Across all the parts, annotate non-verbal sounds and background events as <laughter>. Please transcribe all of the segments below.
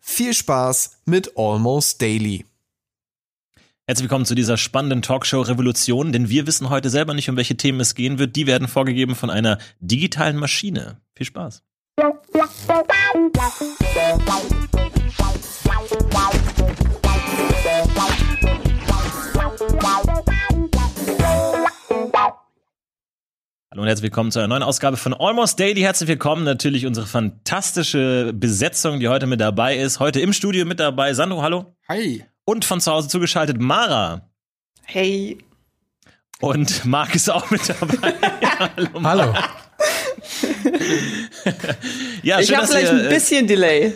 viel Spaß mit Almost Daily. Herzlich willkommen zu dieser spannenden Talkshow Revolution, denn wir wissen heute selber nicht, um welche Themen es gehen wird. Die werden vorgegeben von einer digitalen Maschine. Viel Spaß. Hallo und herzlich willkommen zu einer neuen Ausgabe von Almost Daily. Herzlich willkommen natürlich unsere fantastische Besetzung, die heute mit dabei ist. Heute im Studio mit dabei Sandro, hallo. Hi. Und von zu Hause zugeschaltet Mara. Hey. Und Marc ist auch mit dabei. <laughs> hallo. hallo. ja, ich habe vielleicht ihr, ein äh, bisschen Delay.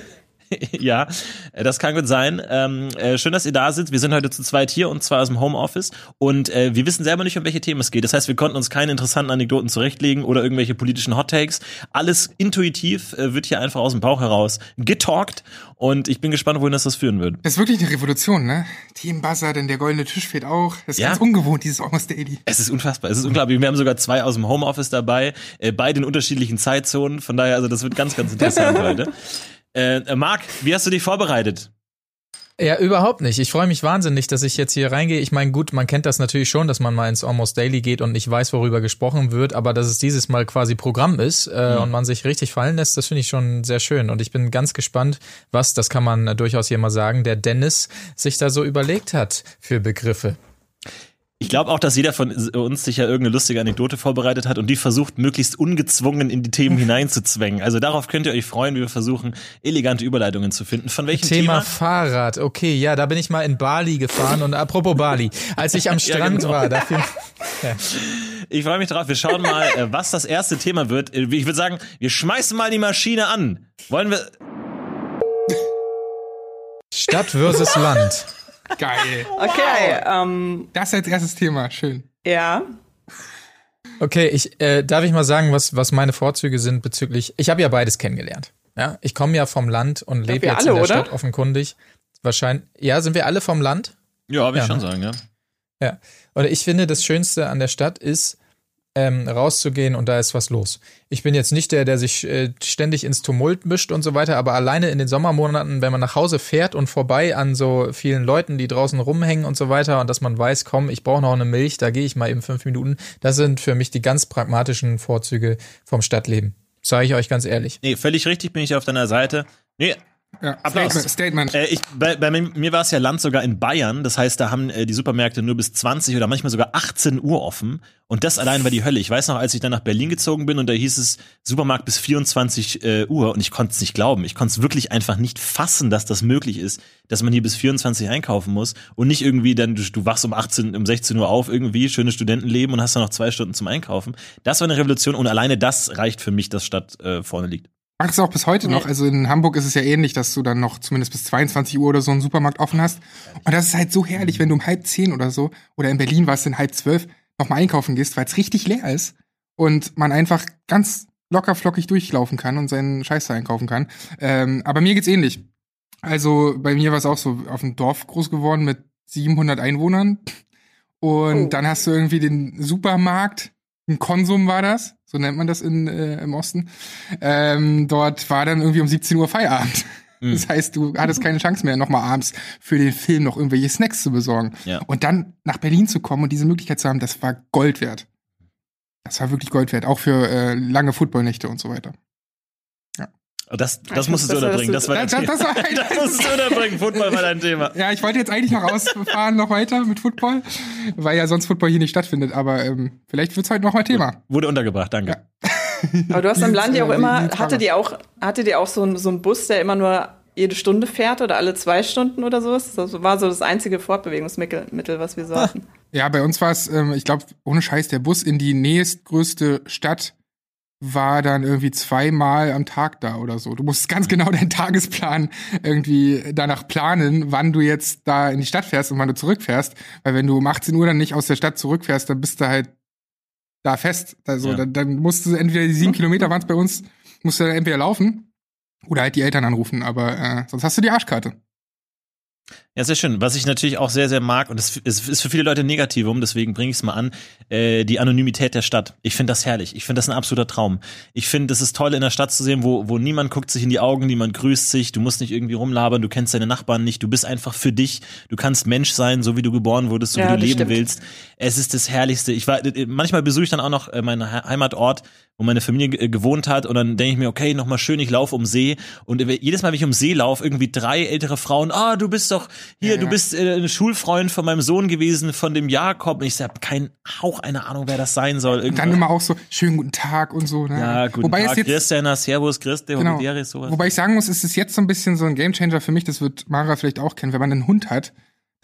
<laughs> ja, das kann gut sein. Ähm, äh, schön, dass ihr da sitzt. Wir sind heute zu zweit hier und zwar aus dem Homeoffice und äh, wir wissen selber nicht, um welche Themen es geht. Das heißt, wir konnten uns keine interessanten Anekdoten zurechtlegen oder irgendwelche politischen Hot Takes. Alles intuitiv äh, wird hier einfach aus dem Bauch heraus getalkt und ich bin gespannt, wohin das das führen wird. Das ist wirklich eine Revolution, ne? Team Buzzer, denn der goldene Tisch fehlt auch. Das ist ja? ganz ungewohnt, dieses Almost Daily. Es ist unfassbar. Es ist unglaublich. Wir haben sogar zwei aus dem Homeoffice dabei, äh, beide in unterschiedlichen Zeitzonen. Von daher, also das wird ganz, ganz interessant <laughs> heute. Äh, Marc, wie hast du dich vorbereitet? Ja, überhaupt nicht. Ich freue mich wahnsinnig, dass ich jetzt hier reingehe. Ich meine, gut, man kennt das natürlich schon, dass man mal ins Almost Daily geht und nicht weiß, worüber gesprochen wird, aber dass es dieses Mal quasi Programm ist äh, mhm. und man sich richtig fallen lässt, das finde ich schon sehr schön. Und ich bin ganz gespannt, was, das kann man durchaus hier mal sagen, der Dennis sich da so überlegt hat für Begriffe. Ich glaube auch, dass jeder von uns sich ja irgendeine lustige Anekdote vorbereitet hat und die versucht, möglichst ungezwungen in die Themen <laughs> hineinzuzwängen. Also darauf könnt ihr euch freuen, wie wir versuchen, elegante Überleitungen zu finden. Von welchem Thema? Thema Fahrrad. Okay, ja, da bin ich mal in Bali gefahren und apropos Bali, als ich am Strand <laughs> ja, genau. war, dafür. Ja. <laughs> Ich freue mich drauf. Wir schauen mal, äh, was das erste Thema wird. Äh, ich würde sagen, wir schmeißen mal die Maschine an. Wollen wir? Stadt versus Land. Geil. Okay. Ähm, das als erstes Thema, schön. Ja. Okay, ich äh, darf ich mal sagen, was was meine Vorzüge sind bezüglich. Ich habe ja beides kennengelernt. Ja, ich komme ja vom Land und lebe jetzt alle, in der oder? Stadt offenkundig. Wahrscheinlich. Ja, sind wir alle vom Land? Ja, würde ich ja, schon ne? sagen, ja. Ja. Oder ich finde, das Schönste an der Stadt ist, ähm, rauszugehen und da ist was los. Ich bin jetzt nicht der, der sich äh, ständig ins Tumult mischt und so weiter, aber alleine in den Sommermonaten, wenn man nach Hause fährt und vorbei an so vielen Leuten, die draußen rumhängen und so weiter und dass man weiß, komm, ich brauche noch eine Milch, da gehe ich mal eben fünf Minuten, das sind für mich die ganz pragmatischen Vorzüge vom Stadtleben. Sage ich euch ganz ehrlich. Nee, völlig richtig bin ich auf deiner Seite. Nee, ja, Statement. Statement. Äh, ich, bei, bei mir war es ja Land sogar in Bayern. Das heißt, da haben äh, die Supermärkte nur bis 20 oder manchmal sogar 18 Uhr offen. Und das allein war die Hölle. Ich weiß noch, als ich dann nach Berlin gezogen bin und da hieß es Supermarkt bis 24 äh, Uhr und ich konnte es nicht glauben. Ich konnte es wirklich einfach nicht fassen, dass das möglich ist, dass man hier bis 24 einkaufen muss und nicht irgendwie dann, du, du wachst um 18, um 16 Uhr auf, irgendwie, schönes Studentenleben und hast dann noch zwei Stunden zum Einkaufen. Das war eine Revolution und alleine das reicht für mich, dass Stadt äh, vorne liegt. Macht es auch bis heute noch. Also in Hamburg ist es ja ähnlich, dass du dann noch zumindest bis 22 Uhr oder so einen Supermarkt offen hast. Und das ist halt so herrlich, wenn du um halb zehn oder so, oder in Berlin war es dann halb zwölf, nochmal einkaufen gehst, weil es richtig leer ist. Und man einfach ganz locker flockig durchlaufen kann und seinen Scheiß einkaufen kann. Ähm, aber mir geht's ähnlich. Also bei mir war es auch so auf dem Dorf groß geworden mit 700 Einwohnern. Und oh. dann hast du irgendwie den Supermarkt, ein Konsum war das, so nennt man das in, äh, im Osten. Ähm, dort war dann irgendwie um 17 Uhr Feierabend. Mhm. Das heißt, du hattest keine Chance mehr, nochmal abends für den Film noch irgendwelche Snacks zu besorgen. Ja. Und dann nach Berlin zu kommen und diese Möglichkeit zu haben, das war Gold wert. Das war wirklich Gold wert, auch für äh, lange Footballnächte und so weiter. Das, das musstest du unterbringen. Das, war <laughs> das, das, das, war das musstest du unterbringen. Football war dein Thema. Ja, ich wollte jetzt eigentlich noch rausfahren, noch weiter mit Football, weil ja sonst Football hier nicht stattfindet. Aber ähm, vielleicht wird's heute noch mal Thema. Wurde untergebracht, danke. Ja. <laughs> Aber du hast <laughs> am Land ja auch immer, hatte die auch, hatte die auch so ein, so ein Bus, der immer nur jede Stunde fährt oder alle zwei Stunden oder so? Das war so das einzige Fortbewegungsmittel, was wir so hatten. Ja, bei uns war es, ähm, ich glaube, ohne Scheiß, der Bus in die nächstgrößte Stadt war dann irgendwie zweimal am Tag da oder so. Du musst ganz genau deinen Tagesplan irgendwie danach planen, wann du jetzt da in die Stadt fährst und wann du zurückfährst. Weil wenn du um 18 Uhr dann nicht aus der Stadt zurückfährst, dann bist du halt da fest. Also Ja. dann, dann musst du entweder die sieben Kilometer waren es bei uns, musst du dann entweder laufen oder halt die Eltern anrufen. Aber äh, sonst hast du die Arschkarte. Ja, sehr schön. Was ich natürlich auch sehr, sehr mag, und es ist für viele Leute Negativum, deswegen bringe ich es mal an, äh, die Anonymität der Stadt. Ich finde das herrlich. Ich finde das ein absoluter Traum. Ich finde, es ist toll, in der Stadt zu sehen, wo, wo niemand guckt sich in die Augen, niemand grüßt sich, du musst nicht irgendwie rumlabern, du kennst deine Nachbarn nicht, du bist einfach für dich, du kannst Mensch sein, so wie du geboren wurdest, so Ja, wie du leben stimmt. willst. Es ist das Herrlichste. Ich war, äh, manchmal besuche ich dann auch noch äh, meinen He- Heimatort, wo meine Familie ge- gewohnt hat und dann denke ich mir, okay, nochmal schön, ich laufe um See und äh, jedes Mal, wenn ich um See laufe, irgendwie drei ältere Frauen, ah, du bist doch hier, Ja, du bist äh, ein Schulfreund von meinem Sohn gewesen, von dem Jakob und ich habe keinen Hauch eine Ahnung, wer das sein soll. Und Irgendwas- dann immer auch so, schönen guten Tag und so. Ne? ja, guten Wobei Tag, jetzt, Christiana, Servus, Christe, Genau. Sowas. Wobei ich sagen muss, es ist jetzt so ein bisschen so ein Gamechanger für mich, das wird Mara vielleicht auch kennen. Wenn man einen Hund hat,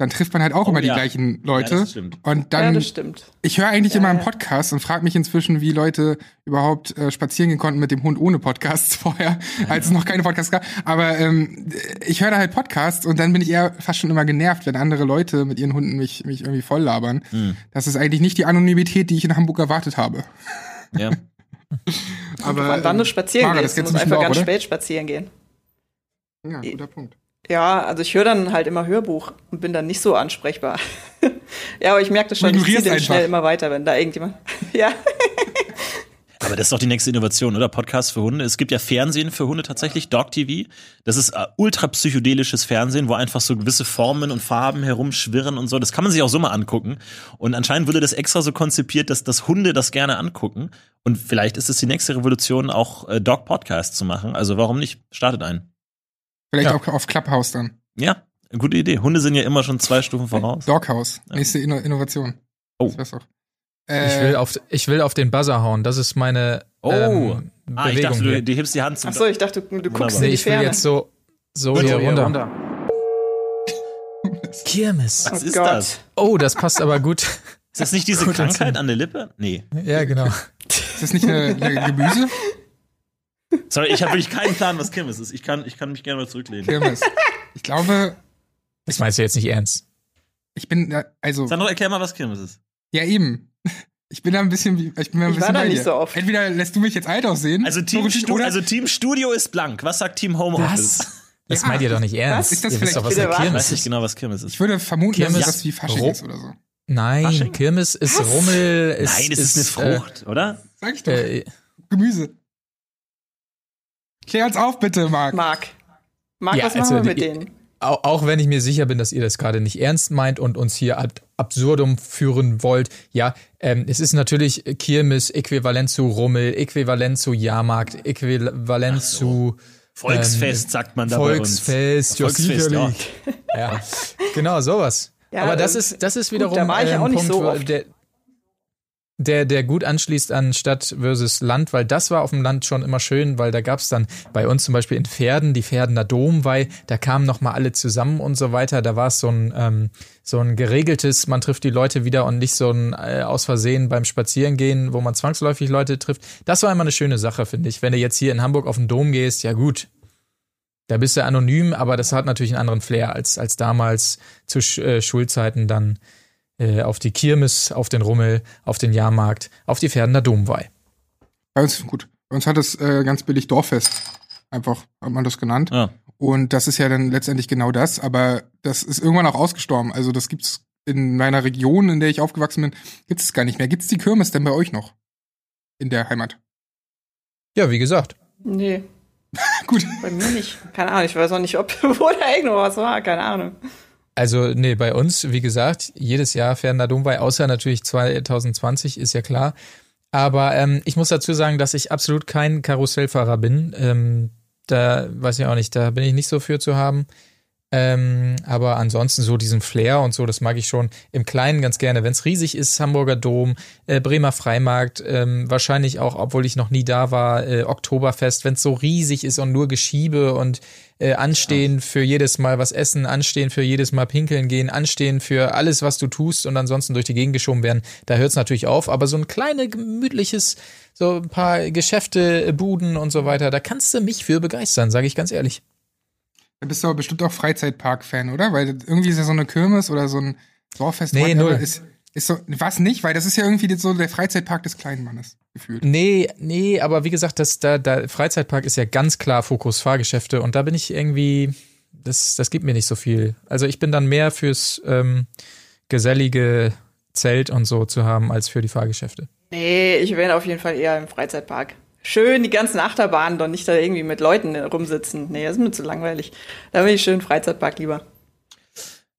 dann trifft man halt auch Oh, immer die ja. gleichen Leute. Ja, das stimmt. und ja, dann, das stimmt. ich höre eigentlich Ja, immer einen ja. Podcast und frage mich inzwischen, wie Leute überhaupt äh, spazieren gehen konnten mit dem Hund ohne Podcasts <laughs> vorher, als es noch keine Podcasts gab. Aber ähm, ich höre da halt Podcasts und dann bin ich eher fast schon immer genervt, wenn andere Leute mit ihren Hunden mich, mich irgendwie voll labern. Hm. Das ist eigentlich nicht die Anonymität, die ich in Hamburg erwartet habe. Ja. <laughs> Aber Wann, wann du ähm, spazieren Mara, gehst, das du musst du einfach auch, ganz oder? spät spazieren gehen. Ja, guter Punkt. Ja, also ich höre dann halt immer Hörbuch und bin dann nicht so ansprechbar. <laughs> ja, aber ich merke das schon, ich ziehe den schnell immer weiter, wenn da irgendjemand. <laughs> ja. Aber das ist doch die nächste Innovation, oder? Podcast für Hunde. Es gibt ja Fernsehen für Hunde tatsächlich, Dog TV. Das ist äh, ultra psychedelisches Fernsehen, wo einfach so gewisse Formen und Farben herumschwirren und so. Das kann man sich auch so mal angucken. Und anscheinend wurde das extra so konzipiert, dass, dass Hunde das gerne angucken. Und vielleicht ist es die nächste Revolution, auch äh, Dog Podcast zu machen. Also warum nicht? Startet einen. Vielleicht Ja. auch auf Clubhouse dann. Ja, gute Idee. Hunde sind ja immer schon zwei Stufen voraus. Doghouse, nächste Inno Innovation. Oh. Auch. Ich Äh, will, auf, ich will auf den Buzzer hauen. Das ist meine Oh. ähm, Ah, ich Bewegung dachte, du, du hebst die Hand zum Ach so, ich dachte, du, du guckst Wunderbar. in Nee, die ich will Ferne. jetzt so, so hier hier runter. <laughs> Kirmes. Was Oh ist Gott. das? Oh, das passt aber gut. Ist das nicht diese Krankheit an der Lippe? Nee. Ja, genau. ist das nicht eine, eine Gemüse? <laughs> Sorry, ich habe wirklich keinen Plan, was Kirmes ist. Ich kann, ich kann mich gerne mal zurücklehnen. Kirmes. Ich glaube, Das meinst du jetzt nicht ernst. ich bin, da- also, Sandro, erklär mal, was Kirmes ist. ja eben. Ich bin da ein bisschen, wie- ich bin da ein Ich war bisschen da bei nicht dir. so oft. Entweder lässt du mich jetzt alt aussehen. Also Team, Stu oder also Team Studio ist blank. Was sagt Team Homeoffice? Das Ja. meint ihr doch nicht ernst. Ist das ihr wisst doch, was vielleicht eine wieder Ich Kirmes weiß nicht ist. genau, was Kirmes ist. ich würde vermuten, Kirmes- dass das wie Fasching ist oder so. Nein, Fasching? Kirmes ist Rummel. Ist, Nein, das ist, eine Frucht, oder? Sag ich doch. Äh, äh, Gemüse. Klär uns auf, bitte, Marc. Marc. Marc, Ja, was machen also wir mit die- denen? auch, auch wenn ich mir sicher bin, dass ihr das gerade nicht ernst meint und uns hier ad absurdum führen wollt. Ja, ähm, es ist natürlich Kirmes äquivalent zu Rummel, äquivalent zu Jahrmarkt, äquivalent so. zu Volksfest, Ähm, sagt man da bei uns. Volksfest, ja, Volksfest, sicherlich. Ja, genau, sowas. Ja, Aber das ähm, ist, das ist gut, wiederum da war ich ja auch ein nicht Punkt, so oft. der, der, der gut anschließt an Stadt versus Land, weil das war auf dem Land schon immer schön, weil da gab's dann bei uns zum Beispiel in Pferden, die Pferdener Domweih, da kamen noch mal alle zusammen und so weiter. Da war es so ein, ähm, so ein geregeltes, man trifft die Leute wieder und nicht so ein äh, aus Versehen beim Spazierengehen, wo man zwangsläufig Leute trifft. Das war immer eine schöne Sache, finde ich. Wenn du jetzt hier in Hamburg auf den Dom gehst, ja gut, da bist du anonym, aber das hat natürlich einen anderen Flair als, als damals zu äh, Schulzeiten dann äh, auf die Kirmes, auf den Rummel, auf den Jahrmarkt, auf die Pferdener Domweih. Bei uns, gut. Bei uns hat es äh, ganz billig Dorffest. Einfach hat man das genannt. Ja. Und das ist ja dann letztendlich genau das, aber das ist irgendwann auch ausgestorben. Also das gibt's in meiner Region, in der ich aufgewachsen bin, gibt's es gar nicht mehr. Gibt's die Kirmes denn bei euch noch? In der Heimat? Ja, wie gesagt. Nee, <laughs> Gut. bei mir nicht. Keine Ahnung, ich weiß auch nicht, ob <laughs> wo da irgendwo was war, keine Ahnung. Also, nee, bei uns, wie gesagt, jedes Jahr Pferdener Domweih, außer natürlich 2020, ist ja klar. Aber ähm, ich muss dazu sagen, dass ich absolut kein Karussellfahrer bin. Ähm, da weiß ich auch nicht, da bin ich nicht so für zu haben. Ähm, aber ansonsten so diesen Flair und so, das mag ich schon im Kleinen ganz gerne. Wenn es riesig ist, Hamburger Dom, äh, Bremer Freimarkt, ähm, wahrscheinlich auch, obwohl ich noch nie da war, äh, Oktoberfest, wenn es so riesig ist und nur Geschiebe und äh, anstehen für jedes Mal was essen, anstehen für jedes Mal pinkeln gehen, anstehen für alles, was du tust und ansonsten durch die Gegend geschoben werden, da hört es natürlich auf. Aber so ein kleines, gemütliches, so ein paar Geschäfte, Buden und so weiter, da kannst du mich für begeistern, sage ich ganz ehrlich. Da bist du aber bestimmt auch Freizeitpark-Fan, oder? Weil irgendwie ist ja so eine Kirmes oder so ein Dorffest. Nee, null. Ist, ist so, was nicht? Weil das ist ja irgendwie so der Freizeitpark des kleinen Mannes gefühlt. Nee, nee, aber wie gesagt, das, da, da, Freizeitpark ist ja ganz klar Fokus Fahrgeschäfte und da bin ich irgendwie, das, das gibt mir nicht so viel. Also ich bin dann mehr fürs ähm, gesellige Zelt und so zu haben, als für die Fahrgeschäfte. Nee, ich wäre auf jeden Fall eher im Freizeitpark. Schön die ganzen Achterbahnen doch nicht da irgendwie mit Leuten rumsitzen. Nee, das ist mir zu langweilig. Da will ich schön Freizeitpark lieber.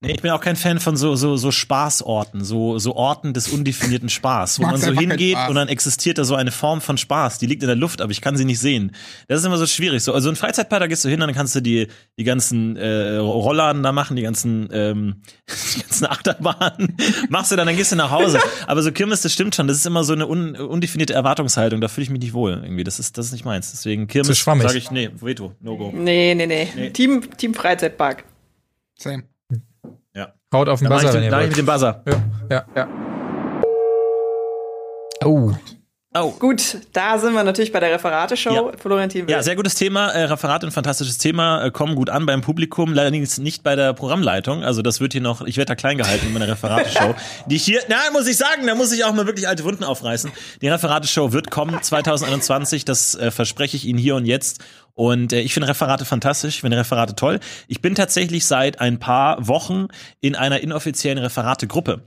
Nee, ich bin auch kein Fan von so, so, so Spaßorten, so, so Orten des undefinierten Spaß, wo man so hingeht und dann existiert da so eine Form von Spaß, die liegt in der Luft, aber ich kann sie nicht sehen. Das ist immer so schwierig. So, also ein Freizeitpark, da gehst du hin, dann kannst du die, die ganzen äh, Rollladen da machen, die ganzen, ähm, <laughs> die ganzen Achterbahnen, <laughs> machst du dann, dann gehst du nach Hause. <laughs> Aber so Kirmes, das stimmt schon, das ist immer so eine un, undefinierte Erwartungshaltung, da fühle ich mich nicht wohl irgendwie. Das ist, das ist nicht meins. Deswegen Kirmes sage ich, nee, Veto, no go. Nee, nee, nee. nee. Team, Team Freizeitpark. Same. Haut auf den Da mach Buzzer, ich, wenn den, ihr da mach ich wollt. mit dem Buzzer. Ja, ja, ja. Oh, Oh. Gut, da sind wir natürlich bei der Referateshow. Ja. Florentin Will. Ja, sehr gutes Thema. Äh, Referat ein fantastisches Thema. Äh, kommen gut an beim Publikum. Allerdings nicht bei der Programmleitung. Also das wird hier noch, ich werde da klein gehalten in meiner Referateshow. <laughs> die ich hier, na, muss ich sagen, da muss ich auch mal wirklich alte Wunden aufreißen. Die Referateshow wird kommen 2021. Das äh, verspreche ich Ihnen hier und jetzt. Und äh, ich finde Referate fantastisch, ich finde Referate toll. Ich bin tatsächlich seit ein paar Wochen in einer inoffiziellen Referate-Gruppe.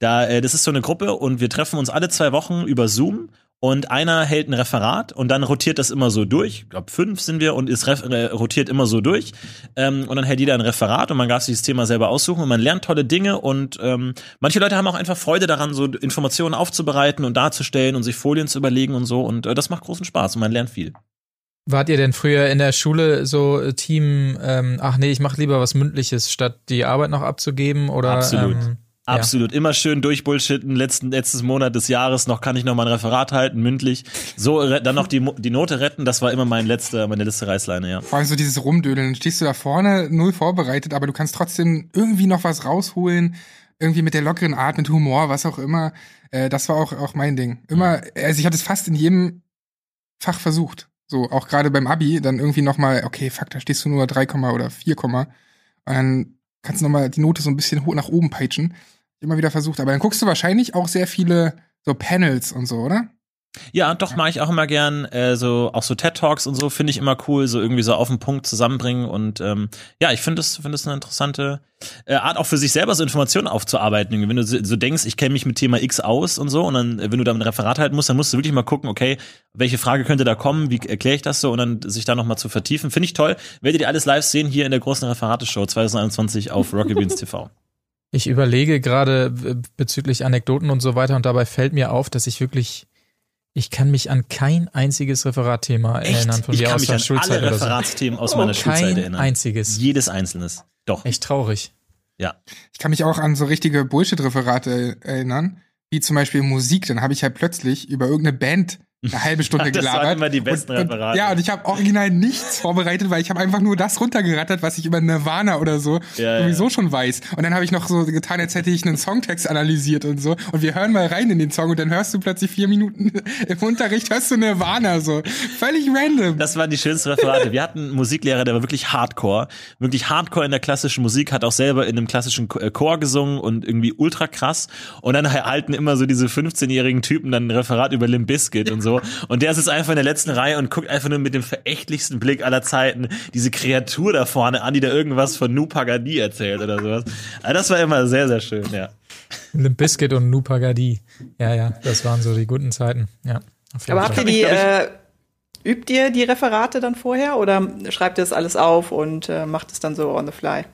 Da, äh, das ist so eine Gruppe und wir treffen uns alle zwei Wochen über Zoom und einer hält ein Referat und dann rotiert das immer so durch. Ich glaube, fünf sind wir und es äh, rotiert immer so durch. Ähm, und dann hält jeder ein Referat und man darf sich das Thema selber aussuchen und man lernt tolle Dinge und ähm, manche Leute haben auch einfach Freude daran, so Informationen aufzubereiten und darzustellen und sich Folien zu überlegen und so. Und äh, das macht großen Spaß und man lernt viel. Wart ihr denn früher in der Schule so äh, Team, ähm, ach nee, ich mache lieber was Mündliches, statt die Arbeit noch abzugeben? Oder, Absolut. Ähm, Absolut. Immer schön durchbullshitten. Letzten, letztes Monat des Jahres noch kann ich noch mal ein Referat halten, mündlich. So, dann noch die, die Note retten. Das war immer mein letzter, meine letzte Reißleine, ja. Vor allem so dieses Rumdödeln. Stehst du da vorne, null vorbereitet, aber du kannst trotzdem irgendwie noch was rausholen. Irgendwie mit der lockeren Art, mit Humor, was auch immer. Äh, das war auch, auch mein Ding. Immer, also ich hatte es fast in jedem Fach versucht. So, auch gerade beim Abi, dann irgendwie noch mal, okay, fuck, da stehst du nur 3, oder 4, und dann kannst du noch mal die Note so ein bisschen hoch nach oben peitschen. Immer wieder versucht. Aber dann guckst du wahrscheinlich auch sehr viele so Panels und so, oder? Ja, doch, mache ich auch immer gern. Äh, so auch so TED Talks und so finde ich immer cool, so irgendwie so auf den Punkt zusammenbringen. Und ähm, ja, ich finde das, finde das eine interessante äh, Art, auch für sich selber so Informationen aufzuarbeiten. Wenn du so, denkst, ich kenne mich mit Thema X aus und so, und dann, äh, wenn du da ein Referat halten musst, dann musst du wirklich mal gucken, okay, welche Frage könnte da kommen, wie erkläre ich das so und dann sich da nochmal zu vertiefen. Finde ich toll. Werdet ihr alles live sehen hier in der großen Referateshow 2021 auf Rocket Beans TV. Ich überlege gerade bezüglich Anekdoten und so weiter und dabei fällt mir auf, dass ich wirklich, ich kann mich an kein einziges Referatthema erinnern von ich dir kann aus mich der an Schulzeit alle oder so. Referatsthemen aus meiner Schulzeit Kein erinnern. einziges. Jedes einzelnes. Doch. Echt traurig. Ja. Ich kann mich auch an so richtige Bullshit-Referate erinnern, wie zum Beispiel Musik. Dann habe ich halt plötzlich über irgendeine Band eine halbe Stunde <laughs> Das gelabert. waren immer die besten und, und, Referate. Ja, und ich habe original nichts vorbereitet, weil ich habe einfach nur das runtergerattert, was ich über Nirvana oder so Ja, sowieso ja. schon weiß. Und dann habe ich noch so getan, als hätte ich einen Songtext analysiert und so. Und wir hören mal rein in den Song und dann hörst du plötzlich vier Minuten <laughs> im Unterricht, hörst du Nirvana so. Völlig random. Das waren die schönsten Referate. Wir hatten einen Musiklehrer, der war wirklich Hardcore. Wirklich Hardcore in der klassischen Musik, hat auch selber in einem klassischen Ch- äh, Chor gesungen und irgendwie ultra krass. Und dann halten immer so diese 15-jährigen Typen dann ein Referat über Limp Bizkit und so. Und der sitzt einfach in der letzten Reihe und guckt einfach nur mit dem verächtlichsten Blick aller Zeiten diese Kreatur da vorne an, die da irgendwas von Nu Pagadi erzählt oder sowas. Also das war immer sehr, sehr schön, ja. Limp Bizkit und Nupagadi. Ja, ja, das waren so die guten Zeiten. Ja. Aber habt ihr die, äh, übt ihr die Referate dann vorher oder schreibt ihr das alles auf und äh, macht es dann so on the fly?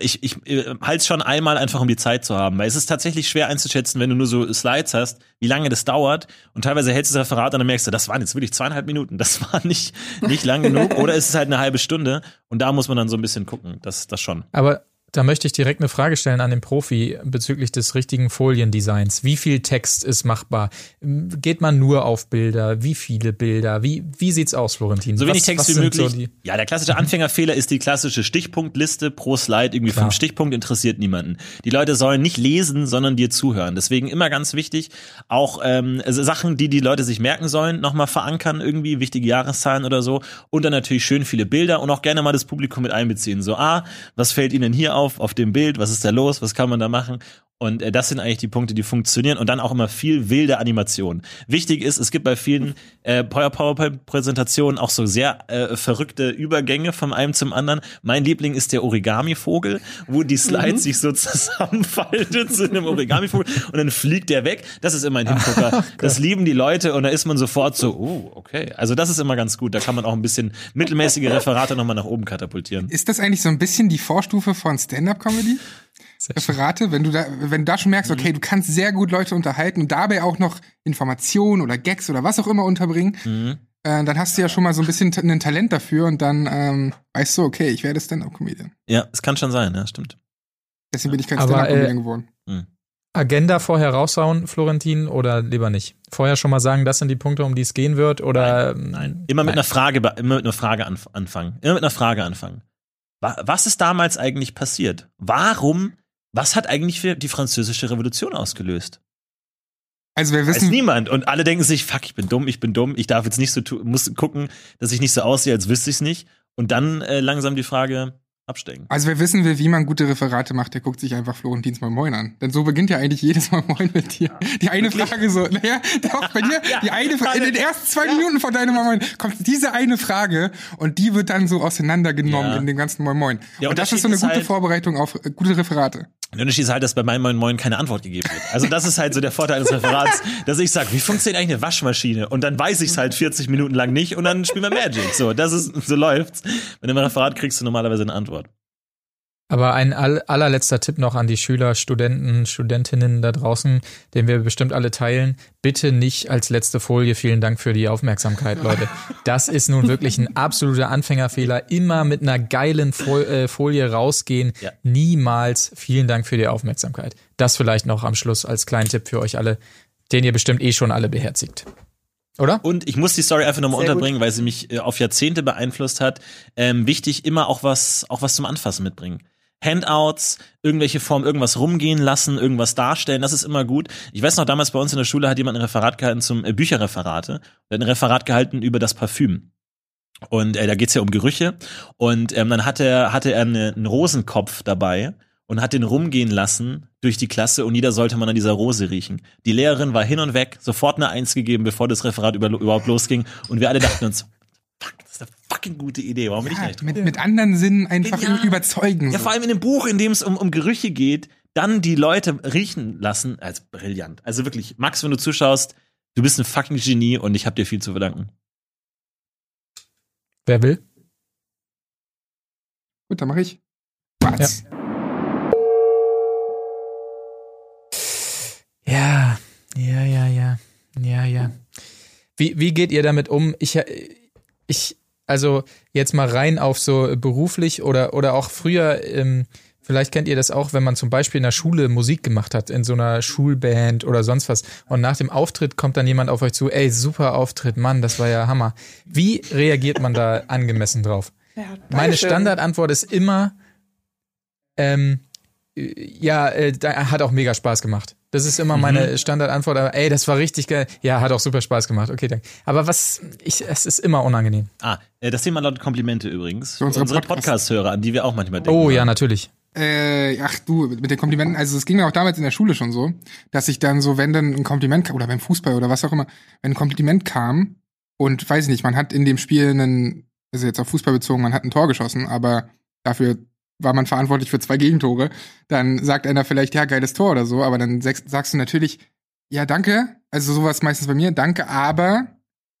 Ich, ich äh, halte schon einmal einfach, um die Zeit zu haben, weil es ist tatsächlich schwer einzuschätzen, wenn du nur so Slides hast, wie lange das dauert. Und teilweise hältst du das Referat und dann merkst du, das waren jetzt wirklich zweieinhalb Minuten, das war nicht, nicht lang genug. <laughs> Oder ist es halt eine halbe Stunde. Und da muss man dann so ein bisschen gucken, das, das schon. Aber da möchte ich direkt eine Frage stellen an den Profi bezüglich des richtigen Foliendesigns. Wie viel Text ist machbar? Geht man nur auf Bilder? Wie viele Bilder? Wie, wie sieht's aus, Florentin? So wenig was, Text was wie möglich. So ja, der klassische Anfängerfehler ist die klassische Stichpunktliste pro Slide. Irgendwie Klar. fünf Stichpunkte interessiert niemanden. Die Leute sollen nicht lesen, sondern dir zuhören. Deswegen immer ganz wichtig, auch ähm, Sachen, die die Leute sich merken sollen, nochmal verankern irgendwie, wichtige Jahreszahlen oder so. Und dann natürlich schön viele Bilder und auch gerne mal das Publikum mit einbeziehen. So, ah, was fällt Ihnen hier auf? Auf, auf dem Bild, was ist da los, was kann man da machen? Und äh, das sind eigentlich die Punkte, die funktionieren und dann auch immer viel wilde Animation. Wichtig ist, es gibt bei vielen äh, PowerPoint-Präsentationen auch so sehr äh, verrückte Übergänge von einem zum anderen. Mein Liebling ist der Origami-Vogel, wo die Slides mhm. sich so <laughs> zusammenfaltet zu einem Origami-Vogel und dann fliegt der weg. Das ist immer ein Hingucker. <laughs> das lieben die Leute und da ist man sofort so, oh, okay. Also das ist immer ganz gut. Da kann man auch ein bisschen mittelmäßige Referate nochmal nach oben katapultieren. Ist das eigentlich so ein bisschen die Vorstufe von Stand-Up-Comedy? Referate, wenn du da, wenn du da schon merkst, okay, mhm. du kannst sehr gut Leute unterhalten und dabei auch noch Informationen oder Gags oder was auch immer unterbringen, mhm. äh, dann hast du ja schon mal so ein bisschen ein Talent dafür und dann ähm, weißt du, okay, ich werde Stand-up-Comedian. Ja, es kann schon sein, ja, stimmt. Deswegen bin ich kein Stand-up-Comedian äh, geworden. Mh. Agenda vorher raushauen, Florentin, oder lieber nicht? Vorher schon mal sagen, das sind die Punkte, um die es gehen wird, oder? Nein, nein. Immer mit nein. einer Frage, immer mit einer Frage anfangen. Immer mit einer Frage anfangen. Was ist damals eigentlich passiert? Warum was hat eigentlich für die französische Revolution ausgelöst? Also wir wissen Weiß niemand und alle denken sich, fuck, ich bin dumm, ich bin dumm, ich darf jetzt nicht so tun, muss gucken, dass ich nicht so aussehe, als wüsste ich es nicht. Und dann äh, langsam die Frage, abstecken. Also wer wissen will, wie man gute Referate macht, der guckt sich einfach Florentins Mal Moin an. Denn so beginnt ja eigentlich jedes Mal Moin mit dir. Die eine Wirklich? Frage so, naja, auch bei dir, <laughs> ja, die eine Frage, in den ersten zwei ja. Minuten von deinem Mal Moin kommt diese eine Frage und die wird dann so auseinandergenommen in dem ganzen Moin Moin. Ja, und das ist so eine gute halt, Vorbereitung auf äh, gute Referate. Der Unterschied ist halt, dass bei meinem Moin Moin keine Antwort gegeben wird. Also das ist halt so der Vorteil des Referats, <laughs> dass ich sage, wie funktioniert eigentlich eine Waschmaschine? Und dann weiß ich es halt 40 Minuten lang nicht und dann spielen wir Magic. So, das ist, so läuft's. Wenn du ein Referat kriegst du normalerweise eine Antwort. Aber ein allerletzter Tipp noch an die Schüler, Studenten, Studentinnen da draußen, den wir bestimmt alle teilen. Bitte nicht als letzte Folie. Vielen Dank für die Aufmerksamkeit, Leute. Das ist nun wirklich ein absoluter Anfängerfehler. Immer mit einer geilen äh, Folie rausgehen. Ja. Niemals vielen Dank für die Aufmerksamkeit. Das vielleicht noch am Schluss als kleinen Tipp für euch alle, den ihr bestimmt eh schon alle beherzigt. Oder? Und ich muss die Story einfach nochmal unterbringen, gut. weil sie mich äh, auf Jahrzehnte beeinflusst hat. Ähm, wichtig, immer auch was, auch was zum Anfassen mitbringen. Handouts, irgendwelche Formen, irgendwas rumgehen lassen, irgendwas darstellen, das ist immer gut. Ich weiß noch, damals bei uns in der Schule hat jemand ein Referat gehalten zum äh, Bücherreferate. Er hat ein Referat gehalten über das Parfüm. Und äh, da geht's ja um Gerüche. Und ähm, dann hatte er, hatte er eine, einen Rosenkopf dabei und hat den rumgehen lassen durch die Klasse und jeder sollte man an dieser Rose riechen. Die Lehrerin war hin und weg, sofort eine Eins gegeben, bevor das Referat über, überhaupt losging. Und wir alle dachten uns, fuck, das ist eine fucking gute Idee. Warum ja, bin ich nicht mit, mit anderen Sinnen einfach ja. überzeugen. Ja, vor allem in dem Buch, in dem es um, um Gerüche geht, dann die Leute riechen lassen, als brillant. Also wirklich, Max, wenn du zuschaust, du bist ein fucking Genie und ich habe dir viel zu verdanken. Wer will? Gut, dann mache ich. Was? Ja. ja, ja, ja, ja, ja. Wie, wie geht ihr damit um? Ich, ich, also jetzt mal rein auf so beruflich oder, oder auch früher, ähm, vielleicht kennt ihr das auch, wenn man zum Beispiel in der Schule Musik gemacht hat, in so einer Schulband oder sonst was. Und nach dem Auftritt kommt dann jemand auf euch zu, ey, super Auftritt, Mann, das war ja Hammer. Wie reagiert man da <laughs> angemessen drauf? Ja, Meine Standardantwort ist immer, ähm, ja, äh, hat auch mega Spaß gemacht. Das ist immer meine mhm. Standardantwort. Aber, ey, das war richtig geil. Ja, hat auch super Spaß gemacht. Okay, danke. Aber was, ich, es ist immer unangenehm. Ah, äh, das Thema lautet Komplimente übrigens. Für unsere, unsere Podcast-Hörer, an die wir auch manchmal denken. Oh ja, natürlich. Äh, ach du, mit den Komplimenten, also es ging mir auch damals in der Schule schon so, dass ich dann so, wenn dann ein Kompliment kam, oder beim Fußball oder was auch immer, wenn ein Kompliment kam und weiß ich nicht, man hat in dem Spiel einen, also jetzt auf Fußball bezogen, man hat ein Tor geschossen, aber dafür war man verantwortlich für zwei Gegentore, dann sagt einer vielleicht, ja, geiles Tor oder so, aber dann sagst du natürlich, ja, danke, also sowas meistens bei mir, danke, aber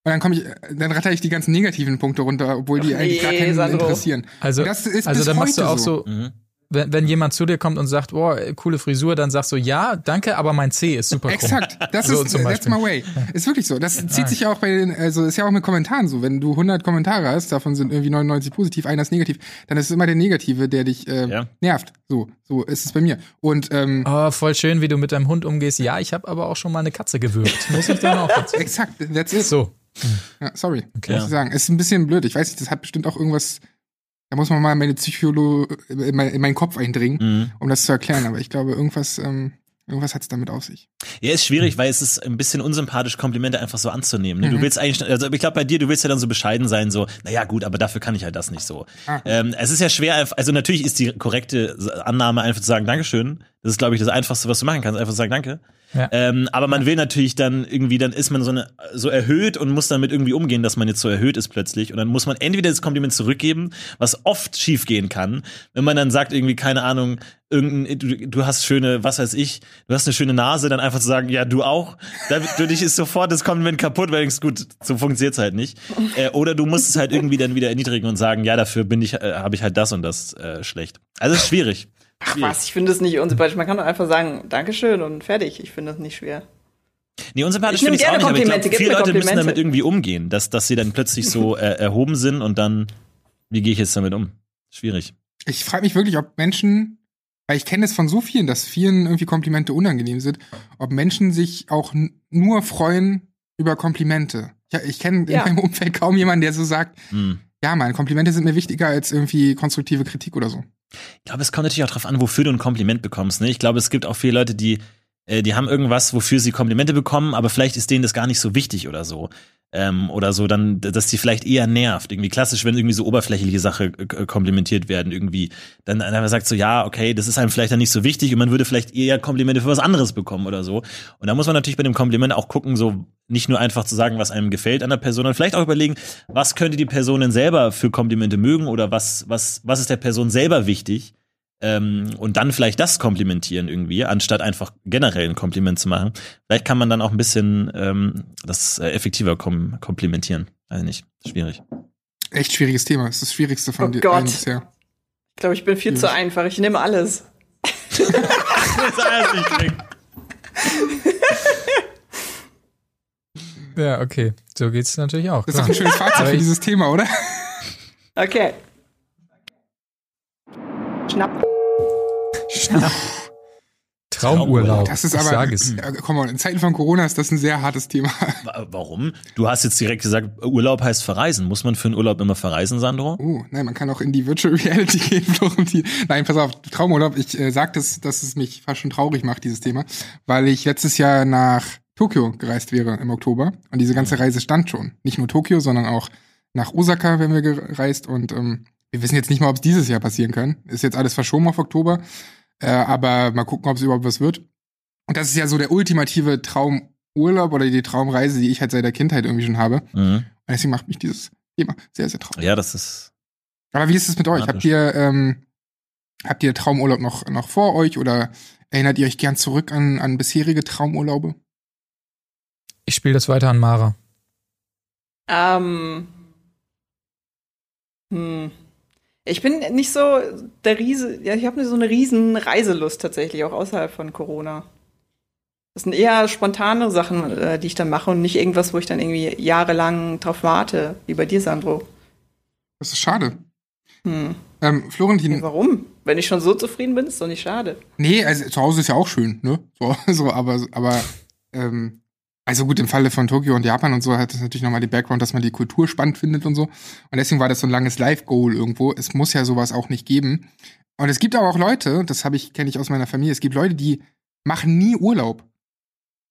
und dann komme ich, dann ratter ich die ganzen negativen Punkte runter, obwohl die Ach eigentlich gar keinen Sandro. interessieren. Also, also dann machst du auch so, so mhm. Wenn, wenn jemand zu dir kommt und sagt, boah, coole Frisur, dann sagst du, ja, danke, aber mein C ist super krumm. Exakt, das <laughs> so, ist, that's my way. Ist wirklich so. Das zieht sich ja auch bei den, also ist ja auch mit Kommentaren so. Wenn du 100 Kommentare hast, davon sind irgendwie 99 positiv, einer ist negativ, dann ist es immer der Negative, der dich äh, ja. nervt. So, so ist es bei mir. Und ähm, oh, voll schön, wie du mit deinem Hund umgehst. Ja, ich habe aber auch schon mal eine Katze gewürgt. Muss ich dann auch dazu. Exakt, that's it. So. Ja, sorry, okay. muss ich sagen. Ist ein bisschen blöd. Ich weiß nicht, das hat bestimmt auch irgendwas da muss man mal meine Psycholo in, mein, in meinen Kopf eindringen, mhm. um das zu erklären. Aber ich glaube, irgendwas, ähm, irgendwas hat es damit auf sich. Ja, ist schwierig, weil es ist ein bisschen unsympathisch, Komplimente einfach so anzunehmen. Ne? Du mhm. willst eigentlich, also ich glaube bei dir, du willst ja dann so bescheiden sein, so, naja gut, aber dafür kann ich halt das nicht so. Ah. Ähm, es ist ja schwer, also natürlich ist die korrekte Annahme einfach zu sagen, Dankeschön. Das ist, glaube ich, das Einfachste, was du machen kannst, einfach zu sagen, danke. Ja. Ähm, aber man will natürlich dann irgendwie, dann ist man so, eine, so erhöht und muss damit irgendwie umgehen, dass man jetzt so erhöht ist plötzlich. Und dann muss man entweder das Kompliment zurückgeben, was oft schiefgehen kann, wenn man dann sagt irgendwie, keine Ahnung, irgendein, du, du hast schöne, was weiß ich, du hast eine schöne Nase, dann einfach zu sagen, ja, du auch. Dann, für dich ist sofort das Kompliment kaputt, weil ich gut, so funktioniert's halt nicht. <laughs> Äh, oder du musst es halt irgendwie dann wieder erniedrigen und sagen, ja, dafür bin ich, äh, habe ich halt das und das äh, schlecht. Also ist schwierig. Ach was, ich finde es nicht unsympathisch. Man kann doch einfach sagen, Dankeschön und fertig. Ich finde das nicht schwer. Nee, unsympathisch finde ich auch nicht, aber ich glaube, viele Leute müssen damit irgendwie umgehen, dass, dass sie dann plötzlich so <laughs> äh, erhoben sind und dann, wie gehe ich jetzt damit um? Schwierig. Ich frage mich wirklich, ob Menschen, weil ich kenne es von so vielen, dass vielen irgendwie Komplimente unangenehm sind, ob Menschen sich auch nur freuen über Komplimente. Ja, ich kenne ja. in meinem Umfeld kaum jemanden, der so sagt, hm. ja, meine Komplimente sind mir wichtiger als irgendwie konstruktive Kritik oder so. Ich glaube, es kommt natürlich auch darauf an, wofür du ein Kompliment bekommst. Ne? Ich glaube, es gibt auch viele Leute, die, äh, die haben irgendwas, wofür sie Komplimente bekommen, aber vielleicht ist denen das gar nicht so wichtig oder so. Ähm, oder so, dann, dass die vielleicht eher nervt. Irgendwie klassisch, wenn irgendwie so oberflächliche Sachen äh, komplimentiert werden, irgendwie. Dann einer sagt so, ja, okay, das ist einem vielleicht dann nicht so wichtig und man würde vielleicht eher Komplimente für was anderes bekommen oder so. Und da muss man natürlich bei dem Kompliment auch gucken, so nicht nur einfach zu sagen, was einem gefällt an der Person, sondern vielleicht auch überlegen, was könnte die Person denn selber für Komplimente mögen oder was, was, was ist der Person selber wichtig ähm, und dann vielleicht das komplimentieren irgendwie, anstatt einfach generell ein Kompliment zu machen. Vielleicht kann man dann auch ein bisschen ähm, das äh, effektiver kom komplimentieren. Also nicht, schwierig. Echt schwieriges Thema. Das ist das Schwierigste von oh dir Gott. bisher. Ich glaube, ich bin viel zu einfach. Ich nehme alles. das <laughs> alles ja, okay. So geht's natürlich auch. Das ist doch ein schönes Fazit für dieses Thema, oder? Okay. Schnapp. Traumurlaub. Das ist aber, es. komm mal, in Zeiten von Corona ist das ein sehr hartes Thema. Warum? Du hast jetzt direkt gesagt, Urlaub heißt verreisen. Muss man für einen Urlaub immer verreisen, Sandro? Uh, nein, man kann auch in die Virtual Reality <laughs> gehen. Nein, pass auf, Traumurlaub. Ich äh, sag das, dass es mich fast schon traurig macht, dieses Thema, weil ich letztes Jahr nach Tokio gereist wäre im Oktober und diese ganze Reise stand schon. Nicht nur Tokio, sondern auch nach Osaka wären wir gereist und ähm, wir wissen jetzt nicht mal, ob es dieses Jahr passieren kann. Ist jetzt alles verschoben auf Oktober. Äh, aber mal gucken, ob es überhaupt was wird. Und das ist ja so der ultimative Traumurlaub oder die Traumreise, die ich halt seit der Kindheit irgendwie schon habe. Mhm. Und deswegen macht mich dieses Thema sehr, sehr traurig. Ja, das ist. Aber wie ist es mit euch? Habt ihr, ähm, habt ihr Traumurlaub noch, noch vor euch oder erinnert ihr euch gern zurück an, an bisherige Traumurlaube? Ich spiele das weiter an Mara. Ähm. Hm. Ich bin nicht so der Riese, ja, ich habe so eine riesen Reiselust tatsächlich, auch außerhalb von Corona. Das sind eher spontane Sachen, äh, die ich dann mache und nicht irgendwas, wo ich dann irgendwie jahrelang drauf warte, wie bei dir, Sandro. Das ist schade. Hm. Ähm, Florentin. Ja, warum? Wenn ich schon so zufrieden bin, ist doch nicht schade. Nee, also zu Hause ist ja auch schön, ne? So, <laughs> so aber, aber ähm, also gut, im Falle von Tokio und Japan und so hat es natürlich nochmal die Background, dass man die Kultur spannend findet und so. Und deswegen war das so ein langes Live-Goal irgendwo. Es muss ja sowas auch nicht geben. Und es gibt aber auch Leute, das habe ich, kenne ich aus meiner Familie, es gibt Leute, die machen nie Urlaub.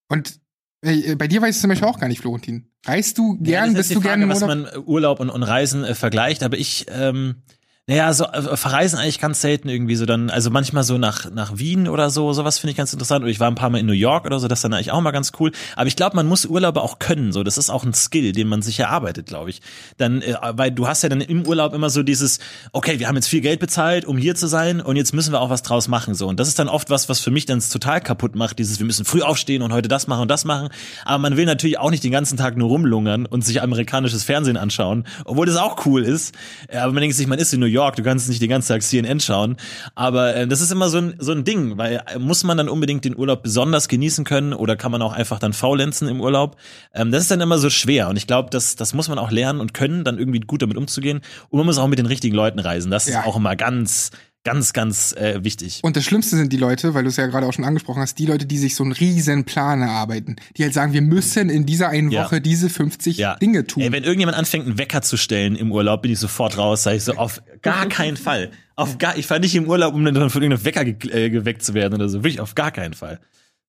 Und äh, bei dir weiß ich zum Beispiel auch gar nicht, Florentin. Reist du gern, ja, bist du Frage, gern im Urlaub? was man Urlaub und, und Reisen äh, vergleicht, aber ich ähm, naja, so äh, verreisen eigentlich ganz selten irgendwie so dann, also manchmal so nach nach Wien oder so, sowas finde ich ganz interessant. Oder ich war ein paar Mal in New York oder so, das ist dann eigentlich auch mal ganz cool. Aber ich glaube, man muss Urlaube auch können, so das ist auch ein Skill, den man sich erarbeitet, glaube ich. Dann, äh, weil du hast ja dann im Urlaub immer so dieses, okay, wir haben jetzt viel Geld bezahlt, um hier zu sein, und jetzt müssen wir auch was draus machen so. Und das ist dann oft was, was für mich dann total kaputt macht. Dieses, wir müssen früh aufstehen und heute das machen und das machen. Aber man will natürlich auch nicht den ganzen Tag nur rumlungern und sich amerikanisches Fernsehen anschauen, obwohl das auch cool ist. Aber man denkt sich, man ist in New York, du kannst nicht den ganzen Tag CNN schauen. Aber äh, das ist immer so ein, so ein Ding, weil äh, muss man dann unbedingt den Urlaub besonders genießen können oder kann man auch einfach dann faulenzen im Urlaub? Ähm, das ist dann immer so schwer. Und ich glaube, das, das muss man auch lernen und können, dann irgendwie gut damit umzugehen. Und man muss auch mit den richtigen Leuten reisen. Das Ja. ist auch immer ganz, ganz, ganz äh, wichtig. Und das Schlimmste sind die Leute, weil du es ja gerade auch schon angesprochen hast, die Leute, die sich so einen riesen Plan erarbeiten. Die halt sagen, wir müssen in dieser einen Ja. Woche diese 50 Ja. Dinge tun. Ey, wenn irgendjemand anfängt, einen Wecker zu stellen im Urlaub, bin ich sofort raus. Sag ich so, auf gar keinen Fall. Auf gar, ich fahre nicht im Urlaub, um dann von irgendeinem Wecker ge äh, geweckt zu werden oder so. Wirklich auf gar keinen Fall.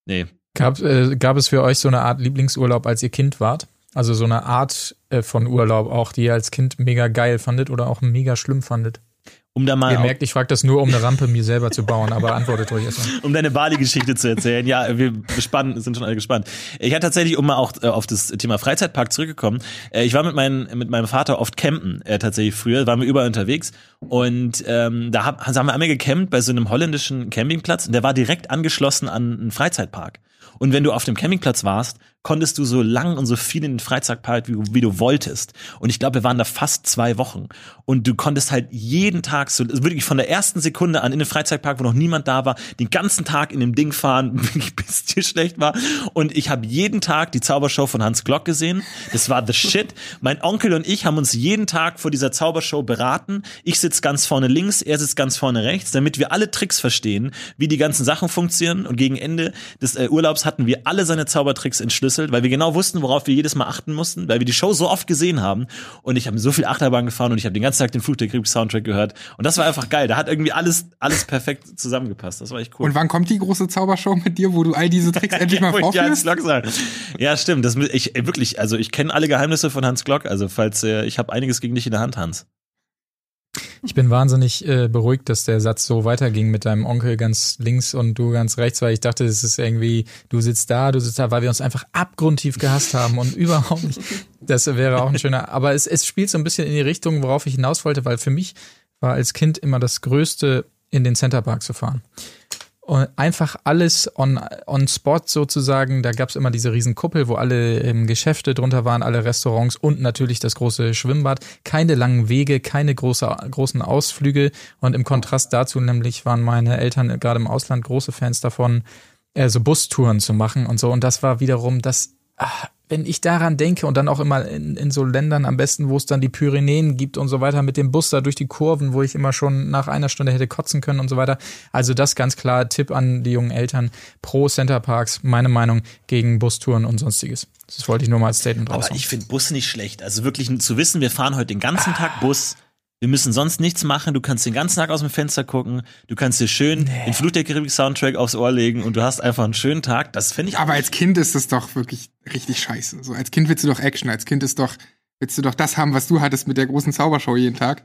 Nee. Gab, äh, gab es für euch so eine Art Lieblingsurlaub, als ihr Kind wart? Also so eine Art äh, von Urlaub auch, die ihr als Kind mega geil fandet oder auch mega schlimm fandet? Um da mal Ihr merkt, ich frage das nur, um eine Rampe mir selber zu bauen, aber antwortet ruhig erstmal. <laughs> um deine Bali-Geschichte zu erzählen. Ja, wir gespannt, sind schon alle gespannt. Ich hatte tatsächlich, um mal auch äh, auf das Thema Freizeitpark zurückgekommen, äh, ich war mit, meinem mit meinem Vater oft campen, äh, tatsächlich früher, waren wir überall unterwegs und ähm, da hab, haben wir einmal gecampt bei so einem holländischen Campingplatz und der war direkt angeschlossen an einen Freizeitpark. Und wenn du auf dem Campingplatz warst, konntest du so lang und so viel in den Freizeitpark, wie, wie du wolltest. Und ich glaube, wir waren da fast zwei Wochen. Und du konntest halt jeden Tag so, also wirklich von der ersten Sekunde an in den Freizeitpark, wo noch niemand da war, den ganzen Tag in dem Ding fahren, <laughs> bis dir schlecht war. Und ich habe jeden Tag die Zaubershow von Hans Glock gesehen. Das war the shit. Mein Onkel und ich haben uns jeden Tag vor dieser Zaubershow beraten. Ich sitze ganz vorne links, er sitzt ganz vorne rechts, damit wir alle Tricks verstehen, wie die ganzen Sachen funktionieren. Und gegen Ende des äh, Urlaubs hatten wir alle seine Zaubertricks entschlüsselt, weil wir genau wussten, worauf wir jedes Mal achten mussten, weil wir die Show so oft gesehen haben. Und ich habe so viel Achterbahn gefahren und ich habe den ganzen Tag den Flug der Karibik Soundtrack gehört. Und das war einfach geil. Da hat irgendwie alles, alles perfekt zusammengepasst. Das war echt cool. Und wann kommt die große Zaubershow mit dir, wo du all diese Tricks <laughs> endlich mal vorführst? Sage. Ja, stimmt. Das, ich wirklich, also ich kenne alle Geheimnisse von Hans Glock. Also falls äh, ich habe einiges gegen dich in der Hand, Hans. Ich bin wahnsinnig äh, beruhigt, dass der Satz so weiterging mit deinem Onkel ganz links und du ganz rechts, weil ich dachte, es ist irgendwie, du sitzt da, du sitzt da, weil wir uns einfach abgrundtief gehasst haben und <laughs> überhaupt nicht. Das wäre auch ein schöner, aber es, es spielt so ein bisschen in die Richtung, worauf ich hinaus wollte, weil für mich war als Kind immer das Größte, in den Centerpark zu fahren. Und einfach alles on, on spot sozusagen. Da gab's immer diese riesen Kuppel, wo alle ähm, Geschäfte drunter waren, alle Restaurants und natürlich das große Schwimmbad. Keine langen Wege, keine große, großen Ausflüge. Und im Kontrast dazu nämlich waren meine Eltern gerade im Ausland große Fans davon, äh, so Bustouren zu machen und so. Und das war wiederum das, ah, wenn ich daran denke und dann auch immer in, in so Ländern am besten, wo es dann die Pyrenäen gibt und so weiter, mit dem Bus da durch die Kurven, wo ich immer schon nach einer Stunde hätte kotzen können und so weiter. Also das ganz klar Tipp an die jungen Eltern pro Centerparks, meine Meinung, gegen Bustouren und sonstiges. Das wollte ich nur mal als Statement Aber raushauen. ich finde Bus nicht schlecht. Also wirklich zu wissen, wir fahren heute den ganzen Tag Bus. Wir müssen sonst nichts machen. Du kannst den ganzen Tag aus dem Fenster gucken. Du kannst dir schön den Fluch der Karibik Soundtrack aufs Ohr legen und du hast einfach einen schönen Tag. Das finde ich Aber als Kind ist das doch wirklich richtig scheiße. So, als Kind willst du doch Action. Als Kind ist doch, willst du doch das haben, was du hattest mit der großen Zaubershow jeden Tag.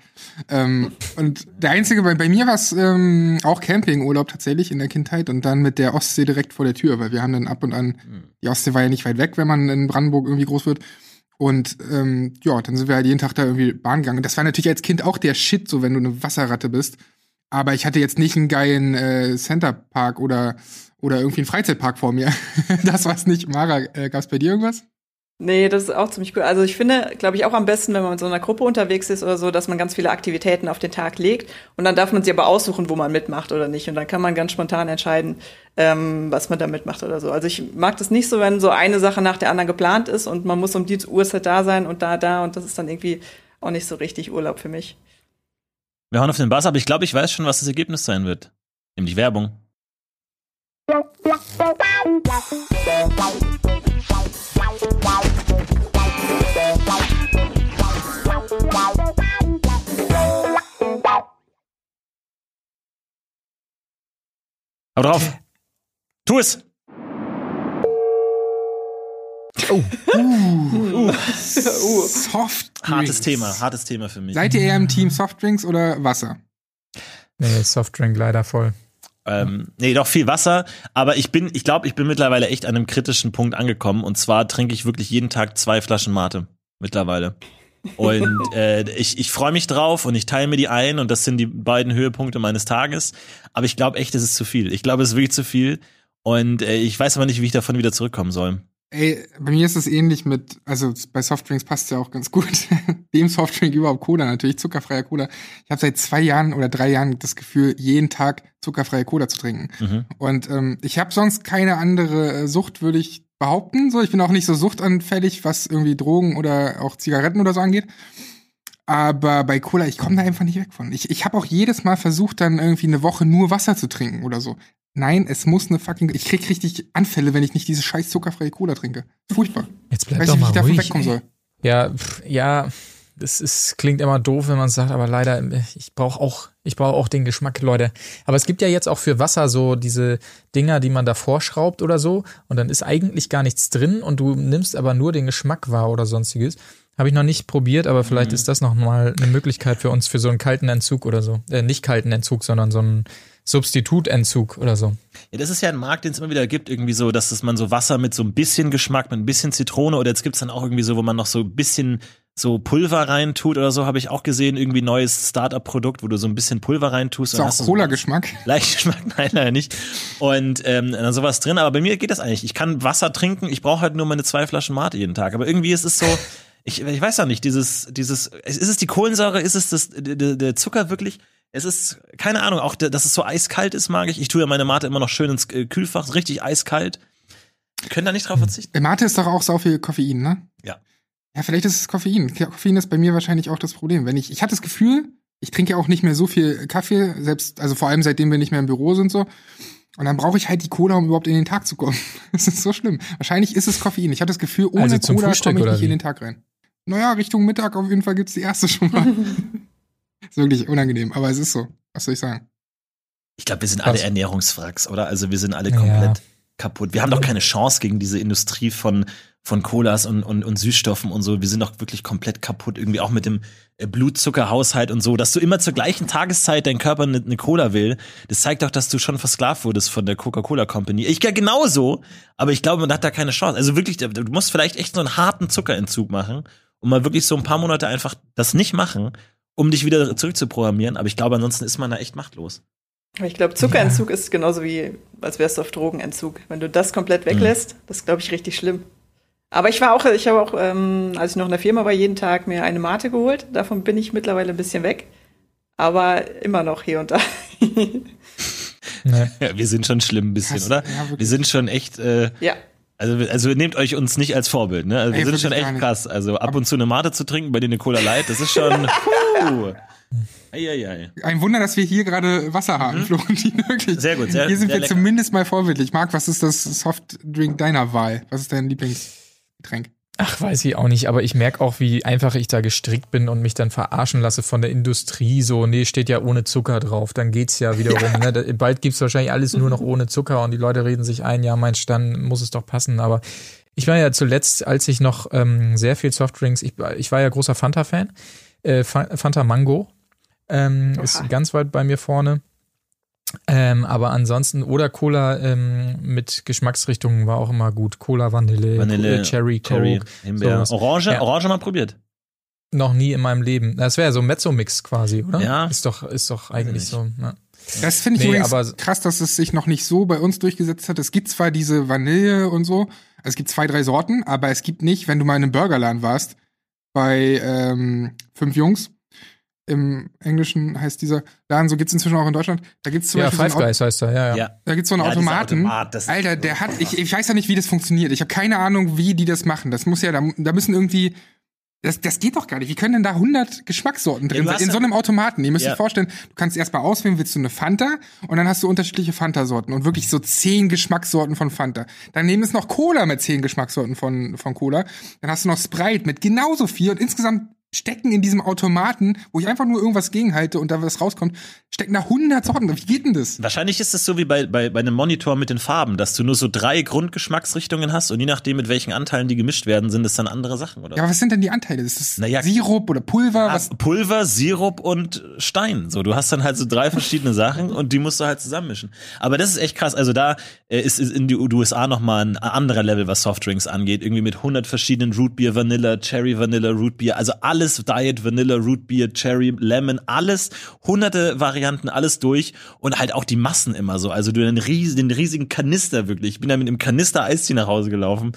Ähm, und der einzige, bei, bei mir war es ähm, auch Campingurlaub tatsächlich in der Kindheit und dann mit der Ostsee direkt vor der Tür, weil wir haben dann ab und an, die Ostsee war ja nicht weit weg, wenn man in Brandenburg irgendwie groß wird. Und ähm, ja, dann sind wir halt jeden Tag da irgendwie Bahn gegangen. Das war natürlich als Kind auch der Shit, so wenn du eine Wasserratte bist. Aber ich hatte jetzt nicht einen geilen äh, Centerpark oder, oder irgendwie einen Freizeitpark vor mir. <laughs> das war's nicht. Mara, äh, gab's bei dir irgendwas? Nee, das ist auch ziemlich cool. Also ich finde, glaube ich, auch am besten, wenn man mit so einer Gruppe unterwegs ist oder so, dass man ganz viele Aktivitäten auf den Tag legt. Und dann darf man sich aber aussuchen, wo man mitmacht oder nicht. Und dann kann man ganz spontan entscheiden, ähm, was man da mitmacht oder so. Also ich mag das nicht so, wenn so eine Sache nach der anderen geplant ist und man muss um die Uhrzeit da sein und da, da. Und das ist dann irgendwie auch nicht so richtig Urlaub für mich. Wir hauen auf den Bass, aber ich glaube, ich weiß schon, was das Ergebnis sein wird. Nämlich Werbung. Hau drauf. Tu es. <laughs> Soft. Hartes Thema, hartes Thema für mich. Seid ihr eher im Team Softdrinks oder Wasser? Nee, Softdrink leider voll. Ähm, nee, doch viel Wasser, aber ich bin, ich glaube, ich bin mittlerweile echt an einem kritischen Punkt angekommen und zwar trinke ich wirklich jeden Tag zwei Flaschen Mate mittlerweile. Und <laughs> äh, ich, ich freue mich drauf und ich teile mir die ein und das sind die beiden Höhepunkte meines Tages. Aber ich glaube echt, es ist zu viel. Ich glaube, es ist wirklich zu viel und äh, ich weiß aber nicht, wie ich davon wieder zurückkommen soll. Ey, bei mir ist es ähnlich mit, also bei Softdrinks passt ja auch ganz gut. <laughs> Dem Softdrink überhaupt Cola, natürlich zuckerfreier Cola. Ich habe seit zwei Jahren oder drei Jahren das Gefühl, jeden Tag zuckerfreie Cola zu trinken. Mhm. Und ähm, ich habe sonst keine andere äh, Sucht, würde ich behaupten. So, ich bin auch nicht so suchtanfällig, was irgendwie Drogen oder auch Zigaretten oder so angeht. Aber bei Cola, ich komme da einfach nicht weg von. Ich, ich habe auch jedes Mal versucht, dann irgendwie eine Woche nur Wasser zu trinken oder so. Nein, es muss eine fucking. Ich krieg richtig Anfälle, wenn ich nicht diese scheiß zuckerfreie Cola trinke. Furchtbar. Jetzt Ich bleib weiß doch nicht, wie mal ich davon ruhig. wegkommen soll. Ja, pff, ja, das ist, klingt immer doof, wenn man sagt, aber leider, ich brauche auch, ich brauche auch den Geschmack, Leute. Aber es gibt ja jetzt auch für Wasser so diese Dinger, die man da vorschraubt oder so, und dann ist eigentlich gar nichts drin und du nimmst aber nur den Geschmack wahr oder sonstiges. Habe ich noch nicht probiert, aber vielleicht ist das noch mal eine Möglichkeit für uns für so einen kalten Entzug oder so. Äh, nicht kalten Entzug, sondern so einen Substitutentzug oder so. Ja, das ist ja ein Markt, den es immer wieder gibt, irgendwie so, dass es man so Wasser mit so ein bisschen Geschmack, mit ein bisschen Zitrone oder jetzt gibt's dann auch irgendwie so, wo man noch so ein bisschen so Pulver reintut oder so, habe ich auch gesehen, irgendwie neues Startup-Produkt, wo du so ein bisschen Pulver reintust. Ist und auch hast du so Cola-Geschmack. Leicht <laughs> Geschmack, nein, leider nicht. Und ähm, dann sowas drin, aber bei mir geht das eigentlich. Ich kann Wasser trinken, ich brauche halt nur meine zwei Flaschen Mate jeden Tag. Aber irgendwie ist es so, ich, ich weiß ja nicht, dieses, dieses, ist es die Kohlensäure, ist es das, der, der Zucker wirklich? Es ist, keine Ahnung, auch, dass es so eiskalt ist, mag ich. Ich tue ja meine Mate immer noch schön ins äh, Kühlfach, richtig eiskalt. Wir können da nicht drauf verzichten. Äh, Mate ist doch auch so viel Koffein, ne? Ja. Ja, vielleicht ist es Koffein. Koffein ist bei mir wahrscheinlich auch das Problem. Wenn ich, ich hatte das Gefühl, ich trinke ja auch nicht mehr so viel Kaffee, selbst, also vor allem seitdem wir nicht mehr im Büro sind so. Und dann brauche ich halt die Cola, um überhaupt in den Tag zu kommen. <laughs> Das ist so schlimm. Wahrscheinlich ist es Koffein. Ich hatte das Gefühl, ohne Also Cola komme ich nicht in den Tag rein. Naja, Richtung Mittag auf jeden Fall gibt's die erste schon mal. <laughs> ist wirklich unangenehm, aber es ist so. Was soll ich sagen? Ich glaube, wir sind Krass. alle Ernährungsfracks, oder? Also wir sind alle Ja. komplett kaputt. Wir haben doch keine Chance gegen diese Industrie von, von Colas und, und, und Süßstoffen und so. Wir sind doch wirklich komplett kaputt. Irgendwie auch mit dem äh, Blutzuckerhaushalt und so. Dass du immer zur gleichen Tageszeit dein Körper eine ne Cola will, das zeigt doch, dass du schon versklavt wurdest von der Coca-Cola Company. Ich ja genauso, aber ich glaube, man hat da keine Chance. Also wirklich, du musst vielleicht echt so einen harten Zuckerentzug machen und mal wirklich so ein paar Monate einfach das nicht machen, um dich wieder zurückzuprogrammieren. Aber ich glaube, ansonsten ist man da echt machtlos. Aber ich glaube, Zuckerentzug ist genauso wie, als wärst du auf Drogenentzug. Wenn du das komplett weglässt, das ist, glaube ich, richtig schlimm. Aber ich war auch, ich habe auch, ähm, als ich noch in der Firma war, jeden Tag mir eine Mate geholt. Davon bin ich mittlerweile ein bisschen weg. Aber immer noch hier und da. <laughs> Nee. Ja, wir sind schon schlimm ein bisschen, Krass, oder? ja, wir sind schon echt, äh, ja. also, also nehmt euch uns nicht als Vorbild, ne? Also wir Ey, sind schon echt krass. Also ab und zu eine Mate zu trinken, bei denen eine Cola Light, das ist schon. <laughs> Eieiei. Ein Wunder, dass wir hier gerade Wasser haben, Florentin, wirklich. Mhm. Sehr gut, sehr- Hier sind sehr wir lecker. zumindest mal vorbildlich. Marc, was ist das Softdrink deiner Wahl? Was ist dein Lieblingsgetränk? Ach, weiß ich auch nicht, aber ich merke auch, wie einfach ich da gestrickt bin und mich dann verarschen lasse von der Industrie. So, nee, steht ja ohne Zucker drauf, dann geht's ja wiederum. Ne? Da- Bald gibt's wahrscheinlich alles nur noch ohne Zucker und die Leute reden sich ein, ja, mein Stand muss es doch passen. Aber ich war ja zuletzt, als ich noch ähm, sehr viel Softdrinks, ich, ich war ja großer Fanta-Fan, äh, Fa- Fanta Mango ähm, ist ganz weit bei mir vorne. Ähm, aber ansonsten, oder Cola ähm, mit Geschmacksrichtungen war auch immer gut. Cola, Vanille, Vanille, äh, Cherry, Cherry, Coke. Himbeer. sowas. Orange, Ja. Orange mal probiert. Noch nie in meinem Leben. Das wäre so ein Mezzo-Mix quasi, oder? Ja. Ist doch, ist doch eigentlich so. Ja. Das finde ich Nee, übrigens aber- krass, dass es sich noch nicht so bei uns durchgesetzt hat. Es gibt zwar diese Vanille und so, also es gibt zwei, drei Sorten, aber es gibt nicht, wenn du mal in einem Burgerladen warst, bei ähm, fünf Jungs, im Englischen heißt dieser Laden, so gibt's inzwischen auch in Deutschland, da gibt's zum Ja, Beispiel Five so Guys heißt er, ja, ja. Ja. da gibt's so einen Ja, Automaten. Automat, Alter, der hat, ich, ich weiß ja nicht, wie das funktioniert. Ich habe keine Ahnung, wie die das machen. Das muss ja, da, da müssen irgendwie, das, das geht doch gar nicht. Wie können denn da 100 Geschmackssorten drin sein? In so einem Automaten. Ihr müsst Ja. euch vorstellen, du kannst erstmal auswählen, willst du eine Fanta? Und dann hast du unterschiedliche Fanta-Sorten und wirklich so zehn Geschmackssorten von Fanta. Daneben ist noch Cola mit zehn Geschmackssorten von, von Cola. Dann hast du noch Sprite mit genauso viel und insgesamt stecken in diesem Automaten, wo ich einfach nur irgendwas gegenhalte und da was rauskommt, stecken da 100 Sorten. Wie geht denn das? Wahrscheinlich ist es so wie bei, bei, bei einem Monitor mit den Farben, dass du nur so drei Grundgeschmacksrichtungen hast und je nachdem, mit welchen Anteilen die gemischt werden, sind es dann andere Sachen, oder? Ja, aber was sind denn die Anteile? Ist das Naja, Sirup oder Pulver? Was? Pulver, Sirup und Stein. So, du hast dann halt so drei verschiedene Sachen und die musst du halt zusammenmischen. Aber das ist echt krass. Also da äh, ist, in die USA noch mal ein anderer Level, was Softdrinks angeht. Irgendwie mit 100 verschiedenen Rootbier, Vanilla, Cherry Vanilla, Rootbier. Also alles Diet, Vanilla, Root Beer, Cherry, Lemon, alles, hunderte Varianten, alles durch und halt auch die Massen immer so. Also du den riesigen, den riesigen Kanister wirklich. Ich bin da mit einem Kanister Eistee nach Hause gelaufen.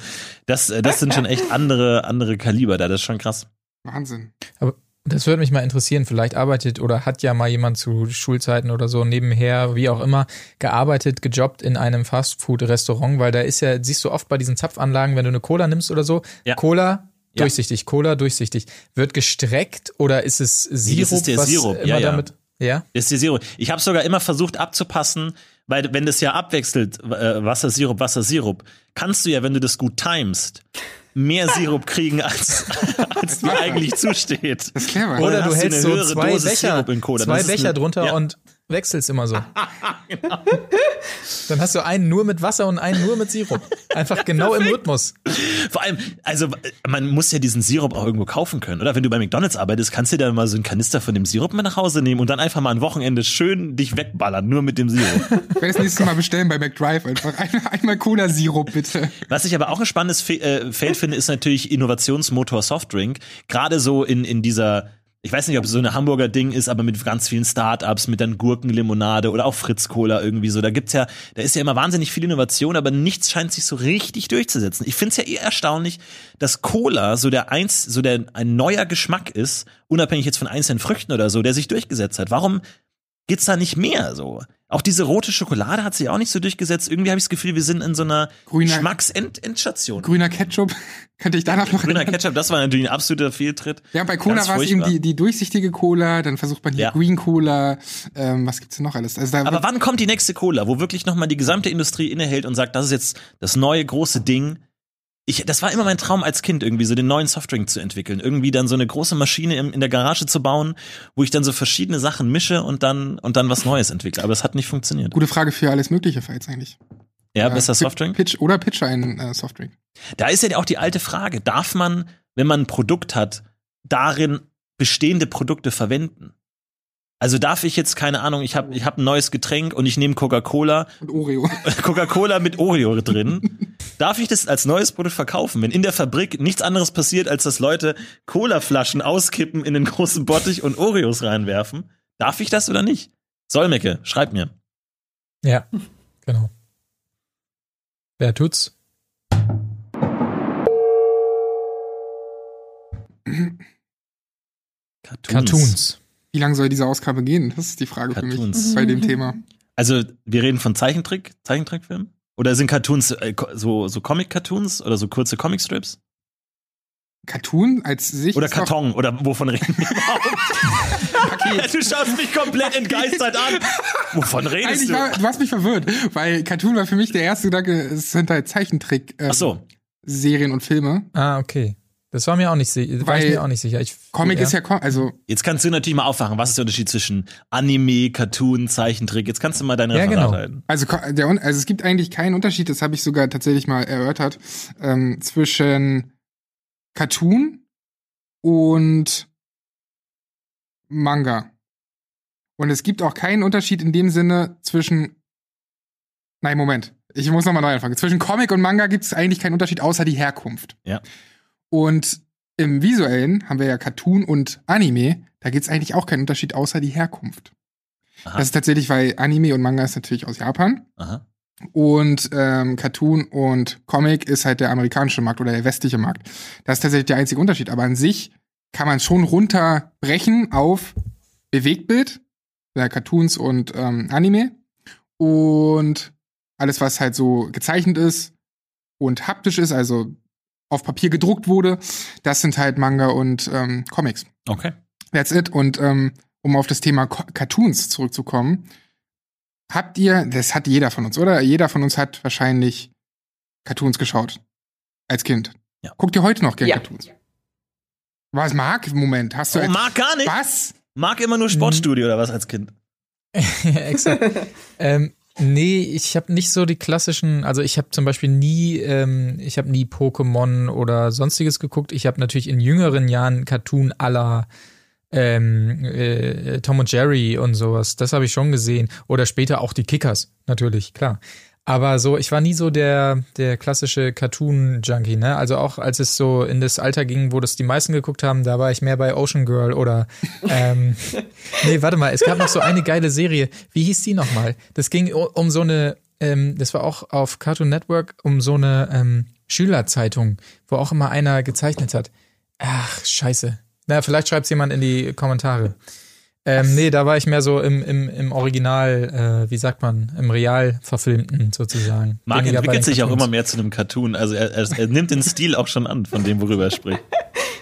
Das, äh, das sind schon echt andere, andere Kaliber da. Das ist schon krass. Wahnsinn. Aber das würde mich mal interessieren. Vielleicht arbeitet oder hat ja mal jemand zu Schulzeiten oder so nebenher, wie auch immer, gearbeitet, gejobbt in einem Fastfood-Restaurant, weil da ist ja, siehst du oft bei diesen Zapfanlagen, wenn du eine Cola nimmst oder so, Ja. Cola Ja. durchsichtig, Cola durchsichtig. Wird gestreckt oder ist es Sirup, das ist der was Sirup, immer ja, ja. damit? Ja. Das ist die Zero. Ich habe sogar immer versucht abzupassen, weil wenn das ja abwechselt, äh, Wasser, Sirup, Wasser, Sirup, kannst du ja, wenn du das gut timest, mehr Sirup kriegen, als, <laughs> als dir eigentlich zusteht. Das ist clever. Oder Oder du hast du hältst eine so höhere zwei Dosis Becher, Sirup in Cola. Das zwei Becher drunter ja. und wechselst immer so. <laughs> Dann hast du einen nur mit Wasser und einen nur mit Sirup. Einfach genau im Rhythmus. Vor allem, also man muss ja diesen Sirup auch irgendwo kaufen können, oder? Wenn du bei McDonalds arbeitest, kannst du dir mal so einen Kanister von dem Sirup mit nach Hause nehmen und dann einfach mal ein Wochenende schön dich wegballern, nur mit dem Sirup. Ich werde das nächste Mal bestellen bei McDrive einfach. Einmal, einmal Cola-Sirup, bitte. Was ich aber auch ein spannendes Fe äh, Feld finde, ist natürlich Innovationsmotor Softdrink. Gerade so in, in dieser, ich weiß nicht, ob es so eine Hamburger Ding ist, aber mit ganz vielen Startups, mit dann Gurkenlimonade oder auch Fritz Cola irgendwie so. Da gibt's ja, da ist ja immer wahnsinnig viel Innovation, aber nichts scheint sich so richtig durchzusetzen. Ich finde es ja eher erstaunlich, dass Cola so der eins, so der ein neuer Geschmack ist, unabhängig jetzt von einzelnen Früchten oder so, der sich durchgesetzt hat. Warum gibt's da nicht mehr so? Auch diese rote Schokolade hat sich auch nicht so durchgesetzt. Irgendwie habe ich das Gefühl, wir sind in so einer Geschmacksendstation. Grüner Ketchup. <laughs> Könnte ich danach noch Grüner Ketchup, das war natürlich ein absoluter Fehltritt. Ja, bei Cola war es eben die, die durchsichtige Cola, dann versucht man hier Ja. Green Cola, ähm, was gibt's denn noch alles? Also Aber wann kommt die nächste Cola, wo wirklich nochmal die gesamte Industrie innehält und sagt, das ist jetzt das neue große Ding? Ich, das war immer mein Traum als Kind, irgendwie so den neuen Softdrink zu entwickeln. Irgendwie dann so eine große Maschine im, in der Garage zu bauen, wo ich dann so verschiedene Sachen mische und dann, und dann was Neues entwickle. Aber es hat nicht funktioniert. gute Frage für alles Mögliche Fights eigentlich. Ja, besser Softdrink? Pitch oder Pitcher einen äh, Softdrink. Da ist ja auch die alte Frage, darf man, wenn man ein Produkt hat, darin bestehende Produkte verwenden? Also darf ich jetzt, keine Ahnung, ich habe ich hab ein neues Getränk und ich nehme Coca-Cola, Und Oreo. <laughs> Coca-Cola mit Oreo drin. Darf ich das als neues Produkt verkaufen, wenn in der Fabrik nichts anderes passiert, als dass Leute Cola-Flaschen auskippen in den großen Bottich und Oreos reinwerfen? Darf ich das oder nicht? Solmecke, schreib mir. Ja, genau. Wer tut's? Cartoons. Wie lange soll diese Ausgabe gehen? Das ist die Frage für Cartoons. mich bei dem Thema. Also, wir reden von Zeichentrick, Zeichentrickfilmen? Oder sind Cartoons äh, so, so Comic-Cartoons oder so kurze Comicstrips? Cartoon als sich Oder Karton? Oder wovon reden wir überhaupt? <laughs> du schaust mich komplett entgeistert an. Wovon redest Eigentlich du? war, du hast mich verwirrt, weil Cartoon war für mich der erste Gedanke, es sind halt Zeichentrick äh, Ach so. Serien und Filme. Ah, okay. Das war mir auch nicht sicher. War ich mir auch nicht sicher. Ich, Comic ist ja, Com also Jetzt kannst du natürlich mal aufwachen. Was ist der Unterschied zwischen Anime, Cartoon, Zeichentrick? Jetzt kannst du mal deine Ja, Referat genau. halten. Also, der, also es gibt eigentlich keinen Unterschied, das habe ich sogar tatsächlich mal erörtert, ähm, zwischen Cartoon und Manga. Und es gibt auch keinen Unterschied in dem Sinne zwischen. Nein, Moment. Ich muss nochmal neu anfangen. Zwischen Comic und Manga gibt es eigentlich keinen Unterschied außer die Herkunft. Ja. Und im Visuellen haben wir ja Cartoon und Anime. Da gibt es eigentlich auch keinen Unterschied außer die Herkunft. Aha. Das ist tatsächlich, weil Anime und Manga ist natürlich aus Japan. Aha. Und ähm, Cartoon und Comic ist halt der amerikanische Markt oder der westliche Markt. Das ist tatsächlich der einzige Unterschied. Aber an sich kann man schon runterbrechen auf Bewegtbild, ja, Cartoons und ähm, Anime. Und alles, was halt so gezeichnet ist und haptisch ist, also auf Papier gedruckt wurde, das sind halt Manga und ähm, Comics. Okay. That's it. Und ähm, um auf das Thema Co Cartoons zurückzukommen, habt ihr, das hat jeder von uns, oder? Jeder von uns hat wahrscheinlich Cartoons geschaut. Als Kind. Ja. Guckt ihr heute noch gerne Ja. Cartoons? Was mag? Moment, hast du Oh, mag gar nicht. was? Mag immer nur Sportstudio oder was als Kind? <laughs> ja, exakt. <laughs> ähm, nee, ich habe nicht so die klassischen, also ich habe zum Beispiel nie, ähm, ich habe nie Pokémon oder sonstiges geguckt. Ich habe natürlich in jüngeren Jahren Cartoon aller ähm, äh, Tom und Jerry und sowas. Das habe ich schon gesehen. Oder später auch die Kickers, natürlich, klar. Aber so, ich war nie so der, der klassische Cartoon-Junkie, ne? Also auch als es so in das Alter ging, wo das die meisten geguckt haben, da war ich mehr bei Ocean Girl oder ähm, <laughs> Nee, warte mal, es gab noch so eine geile Serie. Wie hieß die nochmal? Das ging um so eine, ähm, das war auch auf Cartoon Network, um so eine ähm, Schülerzeitung, wo auch immer einer gezeichnet hat. Ach, scheiße. Na, vielleicht schreibt jemand in die Kommentare. Ähm, nee, da war ich mehr so im, im, im Original, äh, wie sagt man, im real verfilmten sozusagen. Mark entwickelt sich auch Cartoons. immer mehr zu einem Cartoon. Also er, er, er nimmt den Stil auch schon an, von dem, worüber er spricht.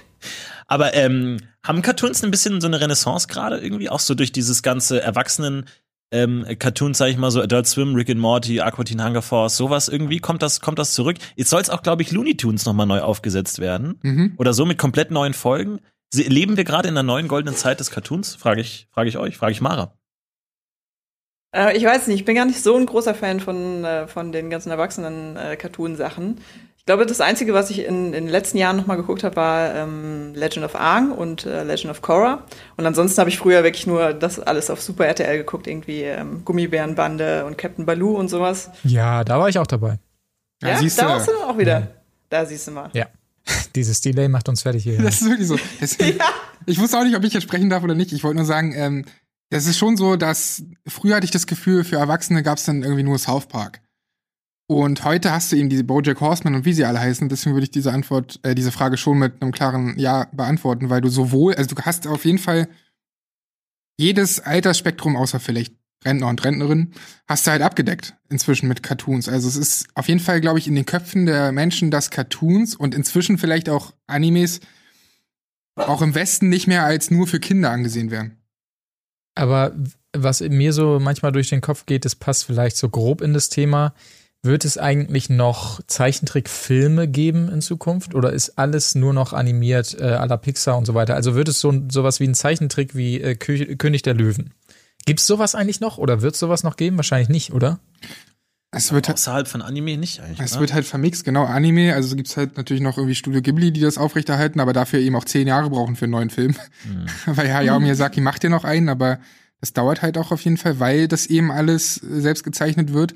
<laughs> Aber ähm, haben Cartoons ein bisschen so eine Renaissance gerade irgendwie? Auch so durch dieses ganze Erwachsenen ähm, Cartoons, sag ich mal, so Adult Swim, Rick and Morty, Aqua Teen Hunger Force, sowas irgendwie? Kommt das, kommt das zurück? Jetzt soll es auch, glaube ich, Looney Tunes nochmal neu aufgesetzt werden. Mhm. Oder so mit komplett neuen Folgen. Sie, leben wir gerade in einer neuen goldenen Zeit des Cartoons? Frage ich, frage ich euch, frage ich Mara. Äh, ich weiß nicht, ich bin gar nicht so ein großer Fan von, äh, von den ganzen erwachsenen äh, Cartoon-Sachen. Ich glaube, das Einzige, was ich in, in den letzten Jahren noch mal geguckt habe, war ähm, Legend of Aang und äh, Legend of Korra. Und ansonsten habe ich früher wirklich nur das alles auf Super RTL geguckt, irgendwie ähm, Gummibärenbande und Captain Baloo und sowas. Ja, da war ich auch dabei. Ja, Ja, siehst da du. warst du auch wieder. Da siehst du mal. Ja. <laughs> Dieses Delay macht uns fertig hier. <laughs> Das ist wirklich so. Deswegen, <laughs> Ich wusste auch nicht, ob ich jetzt sprechen darf oder nicht. Ich wollte nur sagen, ähm, das ist schon so, dass früher hatte ich das Gefühl, für Erwachsene gab es dann irgendwie nur South Park. Und heute hast du eben diese Bojack Horseman und wie sie alle heißen. Deswegen würde ich diese Antwort, äh, diese Frage schon mit einem klaren Ja beantworten, weil du sowohl, also du hast auf jeden Fall jedes Altersspektrum, außer vielleicht Rentner und Rentnerin, hast du halt abgedeckt inzwischen mit Cartoons. Also es ist auf jeden Fall, glaube ich, in den Köpfen der Menschen, dass Cartoons und inzwischen vielleicht auch Animes auch im Westen nicht mehr als nur für Kinder angesehen werden. Aber was mir so manchmal durch den Kopf geht, das passt vielleicht so grob in das Thema. Wird es eigentlich noch Zeichentrickfilme geben in Zukunft oder ist alles nur noch animiert äh, à la Pixar und so weiter? Also wird es so sowas wie ein Zeichentrick wie äh, Kö König der Löwen? Gibt's sowas eigentlich noch oder wird sowas noch geben? Wahrscheinlich nicht, oder? Es wird, halt- Außerhalb von Anime nicht eigentlich. es ne? wird halt vermixt, genau, Anime. Also gibt's halt natürlich noch irgendwie Studio Ghibli, die das aufrechterhalten, aber dafür eben auch zehn Jahre brauchen für einen neuen Film. <laughs> weil Hayao Miyazaki macht ja noch einen, aber das dauert halt auch auf jeden Fall, weil das eben alles äh, selbst gezeichnet wird.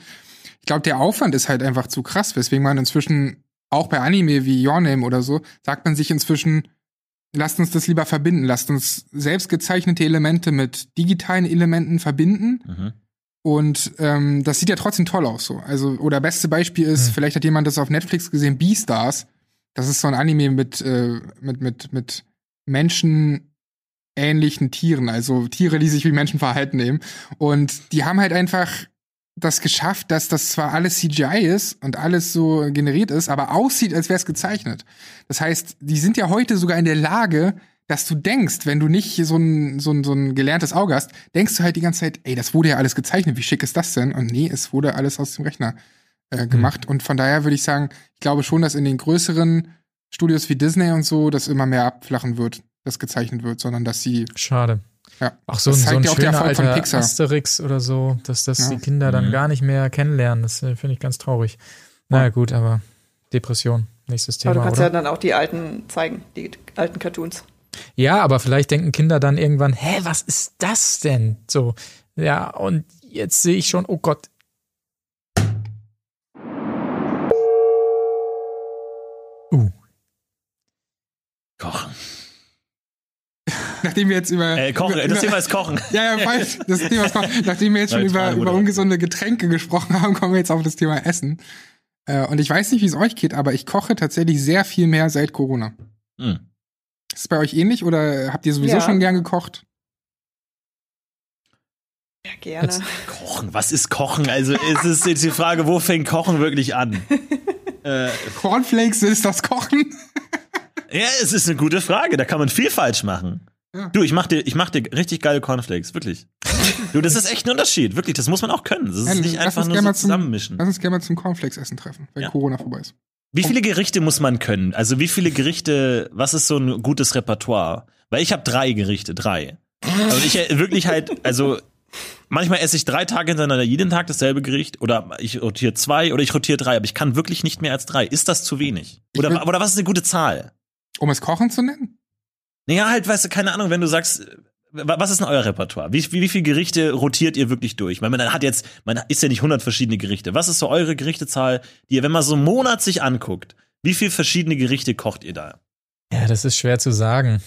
Ich glaube, der Aufwand ist halt einfach zu krass, weswegen man inzwischen auch bei Anime wie Your Name oder so, sagt man sich inzwischen, lasst uns das lieber verbinden, lasst uns selbst gezeichnete Elemente mit digitalen Elementen verbinden. Mhm. Und ähm, das sieht ja trotzdem toll aus so. Also, oder beste Beispiel ist, Hm. vielleicht hat jemand das auf Netflix gesehen, Beastars. Das ist so ein Anime mit, äh, mit, mit, mit menschenähnlichen Tieren, also Tiere, die sich wie Menschen verhalten eben. Und die haben halt einfach das geschafft, dass das zwar alles CGI ist und alles so generiert ist, aber aussieht, als wäre es gezeichnet. Das heißt, die sind ja heute sogar in der Lage, dass du denkst, wenn du nicht so ein, so ein, so ein gelerntes Auge hast, denkst du halt die ganze Zeit, ey, das wurde ja alles gezeichnet, wie schick ist das denn? Und nee, es wurde alles aus dem Rechner äh, gemacht. Und von daher würde ich sagen, ich glaube schon, dass in den größeren Studios wie Disney und so das immer mehr abflachen wird, das gezeichnet wird, sondern dass sie, Schade. Ja. Auch so Das ein, so ein ja schöner alter Pixar. Asterix oder so, dass das Ja. die Kinder dann Mhm. gar nicht mehr kennenlernen. Das äh, finde ich ganz traurig. Naja, gut, aber Depression, nächstes Aber Thema, du kannst oder? ja dann auch die alten zeigen, die alten Cartoons. Ja, aber vielleicht denken Kinder dann irgendwann, hä, was ist das denn? So, ja, und jetzt sehe ich schon, oh Gott. Nachdem wir jetzt über. Äh, kochen. über, Das Thema ist Kochen. <laughs> Ja, ja, falsch. Das Thema ist Kochen. Nachdem wir jetzt schon über, über ungesunde Getränke gesprochen <laughs> haben, kommen wir jetzt auf das Thema Essen. Äh, und ich weiß nicht, wie es euch geht, aber ich koche tatsächlich sehr viel mehr seit Corona. Hm. Ist es bei euch ähnlich oder habt ihr sowieso Ja. schon gern gekocht? Ja, gerne. Jetzt- Kochen. Was ist Kochen? Also es ist jetzt die Frage, wo fängt Kochen wirklich an? <laughs> äh, Cornflakes ist das Kochen? ja, es ist eine gute Frage. Da kann man viel falsch machen. Ja. Du, ich mach dir, ich mach dir richtig geile Cornflakes, wirklich. Du, das ist echt ein Unterschied, wirklich. Das muss man auch können. Das ist Ja, nicht einfach nur so zusammenmischen. Lass uns gerne mal zum Cornflakes-Essen treffen, wenn Ja. Corona vorbei ist. Wie viele Gerichte muss man können? Also wie viele Gerichte, was ist so ein gutes Repertoire? Weil ich habe drei Gerichte, drei. Und ich äh, wirklich halt, also manchmal esse ich drei Tage hintereinander jeden Tag dasselbe Gericht oder ich rotiere zwei oder ich rotiere drei, aber ich kann wirklich nicht mehr als drei. Ist das zu wenig? Oder, oder was ist eine gute Zahl? Um es Kochen zu nennen? Naja, halt, weißt du, keine Ahnung, wenn du sagst, was ist denn euer Repertoire? Wie, wie, wie viele Gerichte rotiert ihr wirklich durch? Weil man hat jetzt, man ist ja nicht 100 verschiedene Gerichte. Was ist so eure Gerichtezahl, die ihr, wenn man so einen Monat sich anguckt, wie viele verschiedene Gerichte kocht ihr da? Ja, das ist schwer zu sagen.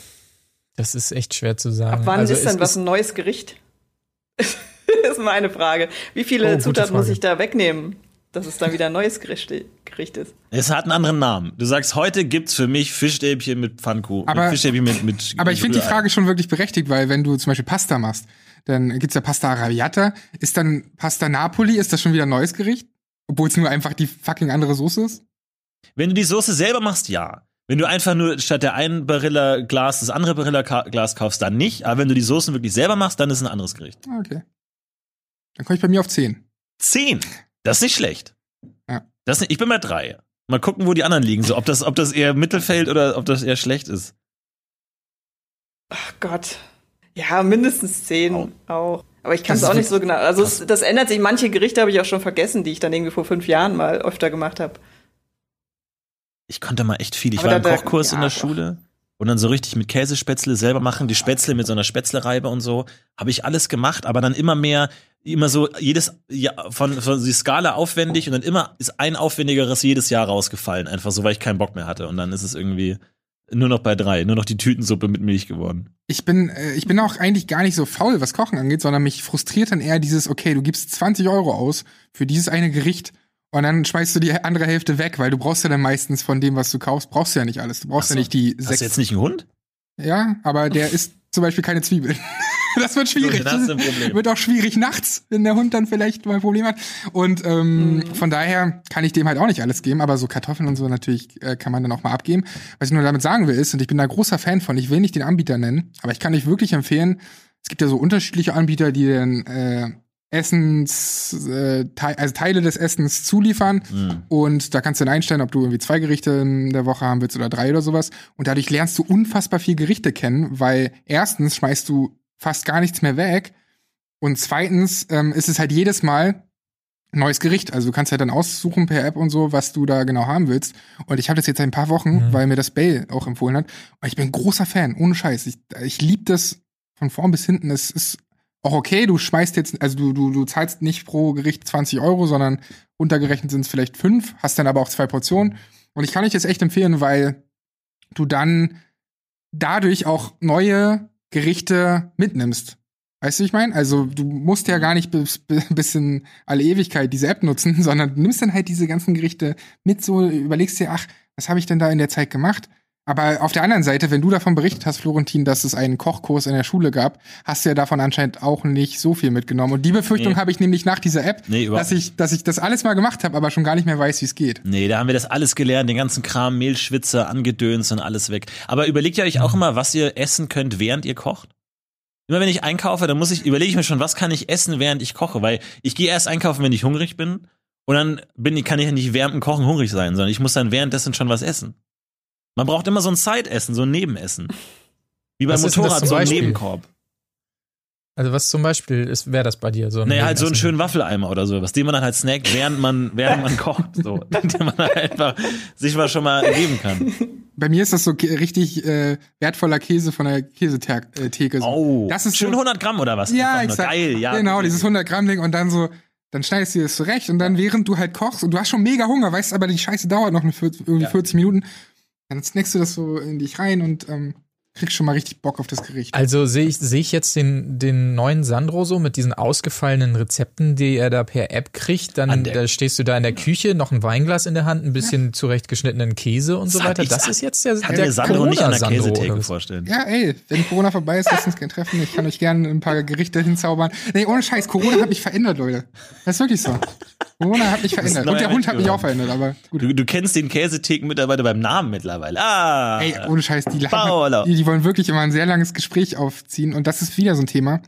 Das ist echt schwer zu sagen. Ab wann also ist dann was ein neues Gericht? <laughs> das ist meine Frage. Wie viele Oh, Zutaten muss ich da wegnehmen, dass es dann wieder ein neues Gericht, Gericht ist? Es hat einen anderen Namen. Du sagst, heute gibt's für mich Fischstäbchen mit Pfannkuchen. Aber- mit Fischstäbchen mit, mit <laughs> Aber ich finde die. Frage schon wirklich berechtigt, weil wenn du zum Beispiel Pasta machst, dann gibt's ja Pasta Arrabbiata. Ist dann Pasta Napoli, ist das schon wieder ein neues Gericht? Obwohl es nur einfach die fucking andere Soße ist? Wenn du die Soße selber machst, ja. Wenn du einfach nur statt der einen Barilla Glas das andere Barilla Ka- Glas kaufst, dann nicht. Aber wenn du die Soßen wirklich selber machst, dann ist es ein anderes Gericht. Ah, okay. Dann komme ich bei mir auf 10. Zehn. Das ist nicht schlecht. Ja. Das nicht, ich bin bei drei. Mal gucken, wo die anderen liegen. So, ob das, ob das eher Mittelfeld oder ob das eher schlecht ist. Ach Gott. Ja, mindestens zehn Oh. auch. Aber ich kann es auch nicht so genau. Also es, das ändert sich. Manche Gerichte habe ich auch schon vergessen, die ich dann irgendwie vor fünf Jahren mal öfter gemacht habe. Ich konnte mal echt viel. Ich Aber war im da- Kochkurs in ja, der Schule und dann so richtig mit Käsespätzle selber machen, die Spätzle mit so einer Spätzlereibe und so. Habe ich alles gemacht, aber dann immer mehr, immer so jedes ja, von, von die Skala aufwendig und dann immer ist ein aufwendigeres jedes Jahr rausgefallen, einfach so, weil ich keinen Bock mehr hatte. Und dann ist es irgendwie nur noch bei drei, nur noch die Tütensuppe mit Milch geworden. Ich bin, äh, ich bin auch eigentlich gar nicht so faul, was Kochen angeht, sondern mich frustriert dann eher dieses, okay, du gibst 20 Euro aus für dieses eine Gericht und dann schmeißt du die andere Hälfte weg, weil du brauchst ja dann meistens von dem, was du kaufst, brauchst du ja nicht alles. Du brauchst so. ja nicht die Hast sechs. du jetzt nicht einen Hund? Ja, aber der isst zum Beispiel keine Zwiebeln. <laughs> das wird schwierig. Hast du ein <laughs> Problem. Wird auch schwierig nachts, wenn der Hund dann vielleicht mal ein Problem hat. Und ähm, von daher kann ich dem halt auch nicht alles geben, aber so Kartoffeln und so natürlich äh, kann man dann auch mal abgeben. Was ich nur damit sagen will ist, und ich bin da großer Fan von, ich will nicht den Anbieter nennen, aber ich kann euch wirklich empfehlen, es gibt ja so unterschiedliche Anbieter, die dann äh, Essens, äh, Te also Teile des Essens zuliefern. Hm. Und da kannst du dann einstellen, ob du irgendwie zwei Gerichte in der Woche haben willst oder drei oder sowas. Und dadurch lernst du unfassbar viel Gerichte kennen, weil erstens schmeißt du fast gar nichts mehr weg. Und zweitens ähm, ist es halt jedes Mal ein neues Gericht. Also du kannst halt dann aussuchen per App und so, was du da genau haben willst. Und ich habe das jetzt seit ein paar Wochen, Mhm. weil mir das Bale auch empfohlen hat. Und ich bin ein großer Fan, ohne Scheiß. Ich, ich liebe das von vorn bis hinten. Es ist auch okay, du schmeißt jetzt, also du, du, du zahlst nicht pro Gericht 20 Euro, sondern runtergerechnet sind es vielleicht fünf, hast dann aber auch zwei Portionen. Und ich kann euch das echt empfehlen, weil du dann dadurch auch neue Gerichte mitnimmst. Weißt du, ich meine? Also du musst ja gar nicht bis, bis in alle Ewigkeit diese App nutzen, <laughs> sondern du nimmst dann halt diese ganzen Gerichte mit, so überlegst dir, ach, was habe ich denn da in der Zeit gemacht? Aber auf der anderen Seite, wenn du davon berichtet hast, Florentin, dass es einen Kochkurs in der Schule gab, hast du ja davon anscheinend auch nicht so viel mitgenommen. Und die Befürchtung Nee. habe ich nämlich nach dieser App, Nee, dass ich, dass ich das alles mal gemacht habe, aber schon gar nicht mehr weiß, wie es geht. Nee, da haben wir das alles gelernt, den ganzen Kram, Mehlschwitzer, angedöns und alles weg. Aber überlegt ihr euch auch immer, was ihr essen könnt, während ihr kocht? Immer wenn ich einkaufe, dann muss ich, überlege ich mir schon, was kann ich essen, während ich koche, weil ich gehe erst einkaufen, wenn ich hungrig bin. Und dann bin ich, kann ich ja nicht während dem Kochen hungrig sein, sondern ich muss dann währenddessen schon was essen. Man braucht immer so ein Side-Essen, so ein Nebenessen. Wie beim Motorrad, so ein? Nebenkorb. Also was zum Beispiel ist, wäre das bei dir? So ein Naja, halt so einen schönen Waffeleimer oder sowas, den man dann halt snackt, während man, während man <laughs> kocht, so. Den man halt einfach sich mal schon mal geben kann. Bei mir ist das so richtig äh, wertvoller Käse von der Käsetheke. So. Oh, das ist schön so, 100 Gramm oder was? Ja, exakt. Geil, ja. Genau, dieses 100 Gramm Ding und dann so, dann schneidest du das zurecht und dann während du halt kochst und du hast schon mega Hunger, weißt aber die Scheiße dauert noch eine 40, irgendwie Ja. 40 Minuten, dann snackst du das so in dich rein und ähm, kriegst schon mal richtig Bock auf das Gericht. Also sehe ich, sehe ich jetzt den, den neuen Sandro so mit diesen ausgefallenen Rezepten, die er da per App kriegt. An Dann da stehst du da in der Küche, noch ein Weinglas in der Hand, ein bisschen zurechtgeschnittenen Käse und so weiter. ich, Das ist jetzt der, kann der mir Sandro nicht an der oder Käsetheke vorstellen. Ja, ey, wenn Corona vorbei ist, lasst uns gerne treffen. Ich kann euch gerne ein paar Gerichte hinzaubern. Nee, ohne Scheiß, Corona hat mich verändert, Leute. Das ist wirklich so. Corona hat mich verändert. Und der Hund hat mich auch verändert, aber gut. Du, du kennst den Käsetheken-Mitarbeiter beim Namen mittlerweile. Ah. Ey, ohne Scheiß, die, die wollen wirklich immer ein sehr langes Gespräch aufziehen und das ist wieder so ein Thema.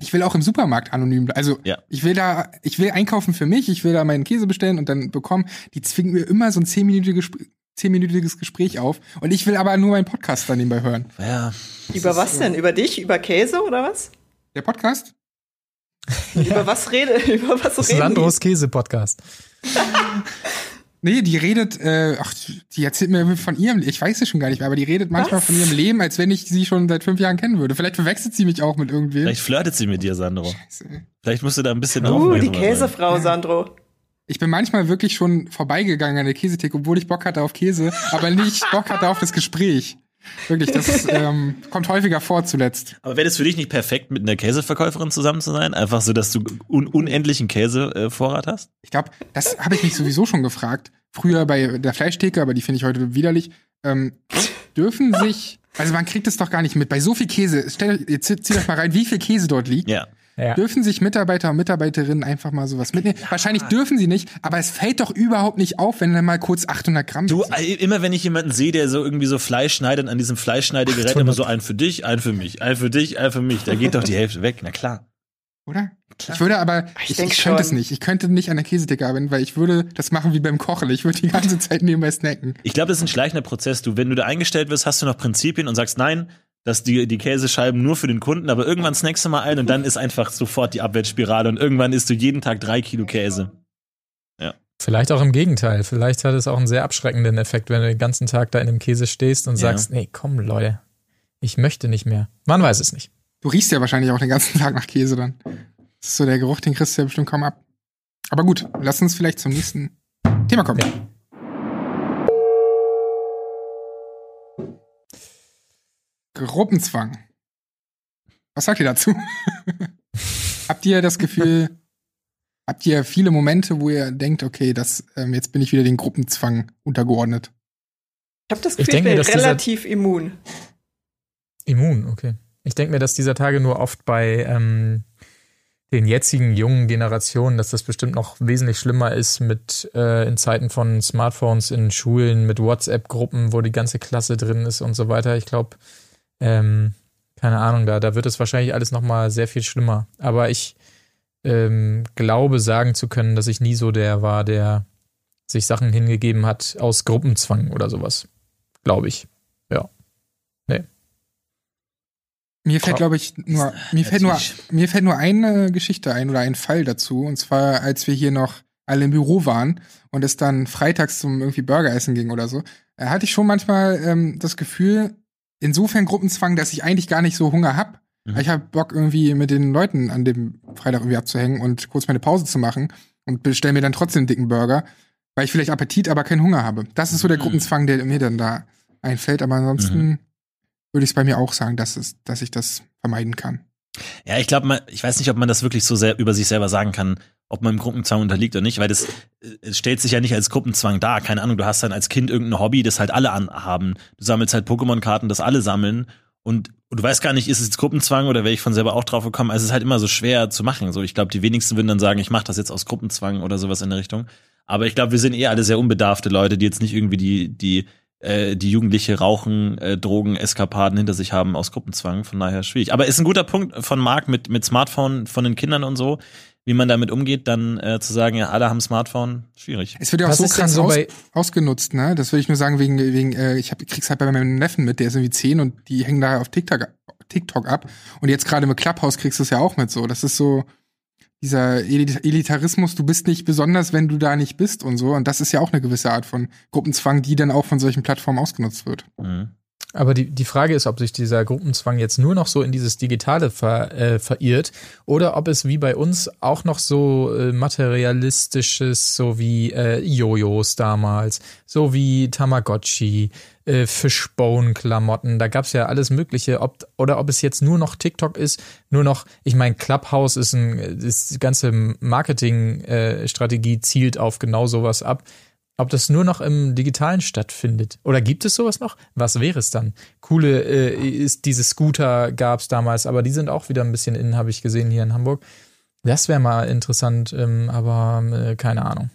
Ich will auch im Supermarkt anonym bleiben. Also Ja. ich will da, ich will einkaufen für mich, ich will da meinen Käse bestellen und dann bekommen. Die zwingen mir immer so ein zehnminütiges, zehnminütiges Gespräch auf und ich will aber nur meinen Podcast dann nebenbei hören. ja. Über was denn? Über dich? Über Käse oder was? Der Podcast? Über was rede? <laughs> Über was reden? Sandros Käse-Podcast. <laughs> Nee, die redet, äh, ach, die erzählt mir von ihrem, ich weiß es schon gar nicht mehr, aber die redet manchmal Was? von ihrem Leben, als wenn ich sie schon seit fünf Jahren kennen würde. Vielleicht verwechselt sie mich auch mit irgendwem. Vielleicht flirtet sie mit dir, Sandro. Scheiße. Vielleicht musst du da ein bisschen Uh, die aufmerksamer sein. Käsefrau, Sandro. Ich bin manchmal wirklich schon vorbeigegangen an der Käsetheke, obwohl ich Bock hatte auf Käse, aber nicht Bock hatte auf das Gespräch. Wirklich, das <laughs> ähm, kommt häufiger vor zuletzt. Aber wäre das für dich nicht perfekt, mit einer Käseverkäuferin zusammen zu sein? Einfach so, dass du un unendlichen Käsevorrat äh, Vorrat hast? Ich glaube, das habe ich mich sowieso schon gefragt. Früher bei der Fleischtheke, aber die finde ich heute widerlich. Ähm, dürfen sich, also man kriegt es doch gar nicht mit. Bei so viel Käse, stellt, ihr zieht, zieht euch mal rein, wie viel Käse dort liegt. Ja. Ja. Dürfen sich Mitarbeiter und Mitarbeiterinnen einfach mal sowas mitnehmen? Wahrscheinlich dürfen sie nicht, aber es fällt doch überhaupt nicht auf, wenn dann mal kurz 800 Gramm Du, sind. äh, immer wenn ich jemanden sehe, der so irgendwie so Fleisch schneidet an diesem Fleischschneidegerät, 800. immer so ein für dich, ein für mich, ein für dich, ein für mich, da geht doch die Hälfte weg, na klar. Oder? Ich würde aber, Ich ich, ich, könnte es schon. nicht. Ich könnte nicht an der Käsetheke arbeiten, weil ich würde das machen wie beim Kochen. Ich würde die ganze Zeit nebenbei snacken. Ich glaube, das ist ein schleichender Prozess. Du, wenn du da eingestellt wirst, hast du noch Prinzipien und sagst, nein, dass die, die Käsescheiben nur für den Kunden, aber irgendwann snackst du mal ein und dann ist einfach sofort die Abwärtsspirale und irgendwann isst du jeden Tag drei Kilo Käse. Vielleicht auch im Gegenteil. Vielleicht hat es auch einen sehr abschreckenden Effekt, wenn du den ganzen Tag da in dem Käse stehst und Ja. sagst, nee, komm, Leute, ich möchte nicht mehr. Man weiß es nicht. Du riechst ja wahrscheinlich auch den ganzen Tag nach Käse dann. Das ist so der Geruch, den kriegst du ja bestimmt kaum ab. Aber gut, lass uns vielleicht zum nächsten Thema kommen. Ja. Gruppenzwang. Was sagt ihr dazu? <laughs> habt ihr das Gefühl, habt ihr viele Momente, wo ihr denkt, okay, das, ähm, jetzt bin ich wieder den Gruppenzwang untergeordnet? Ich habe das Ich Gefühl, ich, denke, bin dass dieser- relativ immun. Immun, okay. Ich denke mir, dass dieser Tage nur oft bei ähm, den jetzigen jungen Generationen, dass das bestimmt noch wesentlich schlimmer ist mit äh, in Zeiten von Smartphones in Schulen, mit WhatsApp-Gruppen, wo die ganze Klasse drin ist und so weiter. Ich glaube, ähm, keine Ahnung, da, da wird es wahrscheinlich alles noch mal sehr viel schlimmer. Aber ich ähm, glaube sagen zu können, dass ich nie so der war, der sich Sachen hingegeben hat aus Gruppenzwang oder sowas. Glaube ich. Mir fällt, glaube ich, nur, mir fällt nur, mir fällt nur eine Geschichte ein oder ein Fall dazu. Und zwar, als wir hier noch alle im Büro waren und es dann freitags zum irgendwie Burger essen ging oder so, äh, hatte ich schon manchmal ähm, das Gefühl, insofern Gruppenzwang, dass ich eigentlich gar nicht so Hunger hab. Mhm. Ich habe Bock irgendwie mit den Leuten an dem Freitag irgendwie abzuhängen und kurz meine Pause zu machen und bestell mir dann trotzdem einen dicken Burger, weil ich vielleicht Appetit, aber keinen Hunger habe. Das ist so der Mhm. Gruppenzwang, der mir dann da einfällt. Aber ansonsten würde ich es bei mir auch sagen, dass, es, dass ich das vermeiden kann. Ja, ich glaube, ich weiß nicht, ob man das wirklich so sehr über sich selber sagen kann, ob man im Gruppenzwang unterliegt oder nicht, weil das äh, stellt sich ja nicht als Gruppenzwang dar. Keine Ahnung, du hast dann als Kind irgendein Hobby, das halt alle haben. Du sammelst halt Pokémon-Karten, das alle sammeln und, und du weißt gar nicht, ist es jetzt Gruppenzwang oder wäre ich von selber auch drauf gekommen. Also es ist halt immer so schwer zu machen. So, ich glaube, die wenigsten würden dann sagen, ich mache das jetzt aus Gruppenzwang oder sowas in der Richtung. Aber ich glaube, wir sind eh alle sehr unbedarfte Leute, die jetzt nicht irgendwie die die äh, die jugendliche Rauchen, äh, Drogen, Eskapaden hinter sich haben aus Gruppenzwang. Von daher schwierig. Aber ist ein guter Punkt von Marc mit, mit Smartphone von den Kindern und so, wie man damit umgeht, dann äh, zu sagen, ja, alle haben Smartphone, schwierig. Es wird ja auch Was so krass so aus, ausgenutzt, ne? Das will ich nur sagen, wegen, wegen äh, ich hab, krieg's halt bei meinem Neffen mit, der ist irgendwie zehn und die hängen da auf TikTok, TikTok ab. Und jetzt gerade mit Clubhouse kriegst du es ja auch mit so. Das ist so dieser Elit- Elitarismus, du bist nicht besonders, wenn du da nicht bist und so. Und das ist ja auch eine gewisse Art von Gruppenzwang, die dann auch von solchen Plattformen ausgenutzt wird. Mhm. Aber die, die Frage ist, ob sich dieser Gruppenzwang jetzt nur noch so in dieses Digitale ver, äh, verirrt oder ob es wie bei uns auch noch so äh, materialistisches, so wie äh, Jojos damals, so wie Tamagotchi, äh, Fishbone-Klamotten, da gab's ja alles Mögliche, ob, oder ob es jetzt nur noch TikTok ist, nur noch, ich meine, Clubhouse ist ein, ist die ganze Marketing-Strategie zielt auf genau sowas ab. Ob das nur noch im Digitalen stattfindet. Oder gibt es sowas noch? Was wäre es dann? Coole äh, ist diese Scooter gab es damals, aber die sind auch wieder ein bisschen innen, habe ich gesehen hier in Hamburg. Das wäre mal interessant, ähm, aber äh, keine Ahnung.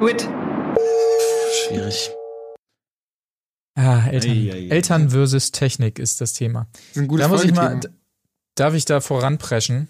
Gut. Schwierig. Ah, Eltern. Ei, ei, ei. Eltern versus Technik ist das Thema. Das ist ein gutes Da muss ich mal, darf ich da voranpreschen?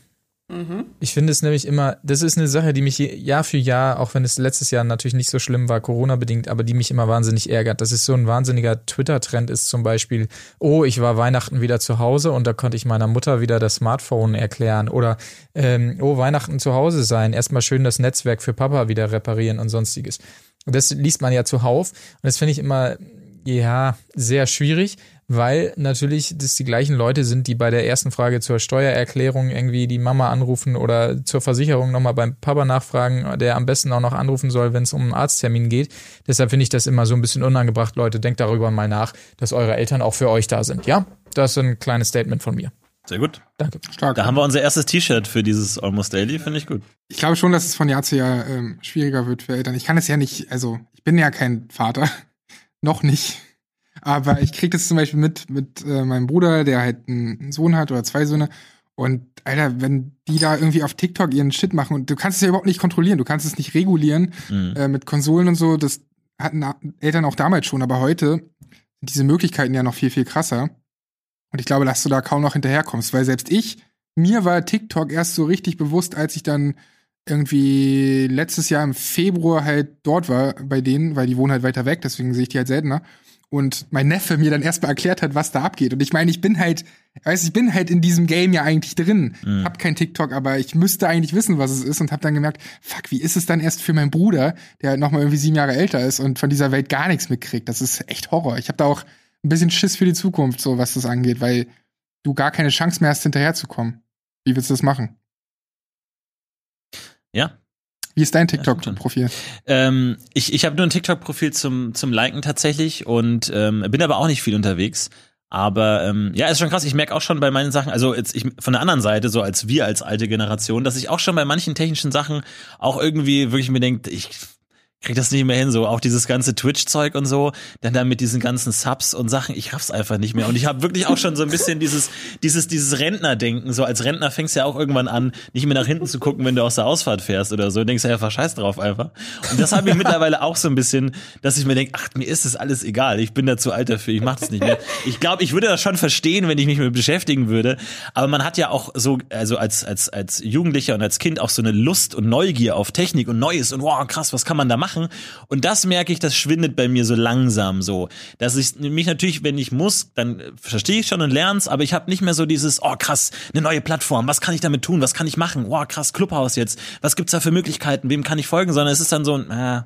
Ich finde es nämlich immer, das ist eine Sache, die mich Jahr für Jahr, auch wenn es letztes Jahr natürlich nicht so schlimm war, Corona-bedingt, aber die mich immer wahnsinnig ärgert. Das ist so ein wahnsinniger Twitter-Trend ist zum Beispiel, oh, ich war Weihnachten wieder zu Hause und da konnte ich meiner Mutter wieder das Smartphone erklären oder ähm, oh, Weihnachten zu Hause sein, erstmal schön das Netzwerk für Papa wieder reparieren und sonstiges. Und das liest man ja zuhauf und das finde ich immer, ja, sehr schwierig, weil natürlich das die gleichen Leute sind, die bei der ersten Frage zur Steuererklärung irgendwie die Mama anrufen oder zur Versicherung nochmal beim Papa nachfragen, der am besten auch noch anrufen soll, wenn es um einen Arzttermin geht. Deshalb finde ich das immer so ein bisschen unangebracht. Leute, denkt darüber mal nach, dass eure Eltern auch für euch da sind. Ja, das ist ein kleines Statement von mir. Sehr gut. Danke. Stark. Da haben wir unser erstes T-Shirt für dieses Almost Daily, finde ich gut. Ich glaube schon, dass es von Jahr zu Jahr ähm, schwieriger wird für Eltern. Ich kann es ja nicht, also ich bin ja kein Vater. <laughs> Noch nicht. Aber ich krieg das zum Beispiel mit mit äh, meinem Bruder, der halt einen Sohn hat oder zwei Söhne. Und Alter, wenn die da irgendwie auf TikTok ihren Shit machen und du kannst es ja überhaupt nicht kontrollieren, du kannst es nicht regulieren Mhm. äh, mit Konsolen und so, das hatten Eltern auch damals schon, aber heute sind diese Möglichkeiten ja noch viel, viel krasser. Und ich glaube, dass du da kaum noch hinterherkommst, weil selbst ich, mir war TikTok erst so richtig bewusst, als ich dann irgendwie letztes Jahr im Februar halt dort war bei denen, weil die wohnen halt weiter weg, deswegen sehe ich die halt seltener. Und mein Neffe mir dann erstmal erklärt hat, was da abgeht. Und ich meine, ich bin halt, weiß ich bin halt in diesem Game ja eigentlich drin. Mhm. Hab kein TikTok, aber ich müsste eigentlich wissen, was es ist und hab dann gemerkt, fuck, wie ist es dann erst für meinen Bruder, der halt noch mal irgendwie sieben Jahre älter ist und von dieser Welt gar nichts mitkriegt. Das ist echt Horror. Ich habe da auch ein bisschen Schiss für die Zukunft, so was das angeht, weil du gar keine Chance mehr hast, hinterherzukommen. Wie willst du das machen? Ja. Wie ist dein. TikTok-Profil? Ähm, ich ich habe nur ein TikTok-Profil zum, zum Liken tatsächlich und ähm, bin aber auch nicht viel unterwegs. Aber ähm, ja, ist schon krass. Ich merke auch schon bei meinen Sachen, also jetzt ich, von der anderen Seite, so als wir als alte Generation, dass ich auch schon bei manchen technischen Sachen auch irgendwie wirklich mir denke, ich krieg das nicht mehr hin, so auch dieses ganze Twitch-Zeug und so, dann da mit diesen ganzen Subs und Sachen, ich raff's einfach nicht mehr. Und ich habe wirklich auch schon so ein bisschen dieses, dieses, dieses Rentnerdenken, so als Rentner fängst du ja auch irgendwann an, nicht mehr nach hinten zu gucken, wenn du aus der Ausfahrt fährst oder so, denkst du einfach scheiß drauf einfach. Und das habe ich mittlerweile auch so ein bisschen, dass ich mir denke, ach, mir ist das alles egal, ich bin da zu alt dafür, ich mach das nicht mehr. Ich glaube, ich würde das schon verstehen, wenn ich mich mit beschäftigen würde, aber man hat ja auch so, also als, als, als Jugendlicher und als Kind auch so eine Lust und Neugier auf Technik und Neues und wow, krass, was kann man da machen? Und das merke ich, das schwindet bei mir so langsam so. Dass ich mich natürlich, wenn ich muss, dann verstehe ich schon und lern's, aber ich habe nicht mehr so dieses, oh krass, eine neue Plattform, was kann ich damit tun, was kann ich machen? Oh krass, Clubhouse jetzt, was gibt's da für Möglichkeiten, wem kann ich folgen? Sondern es ist dann so ein, äh,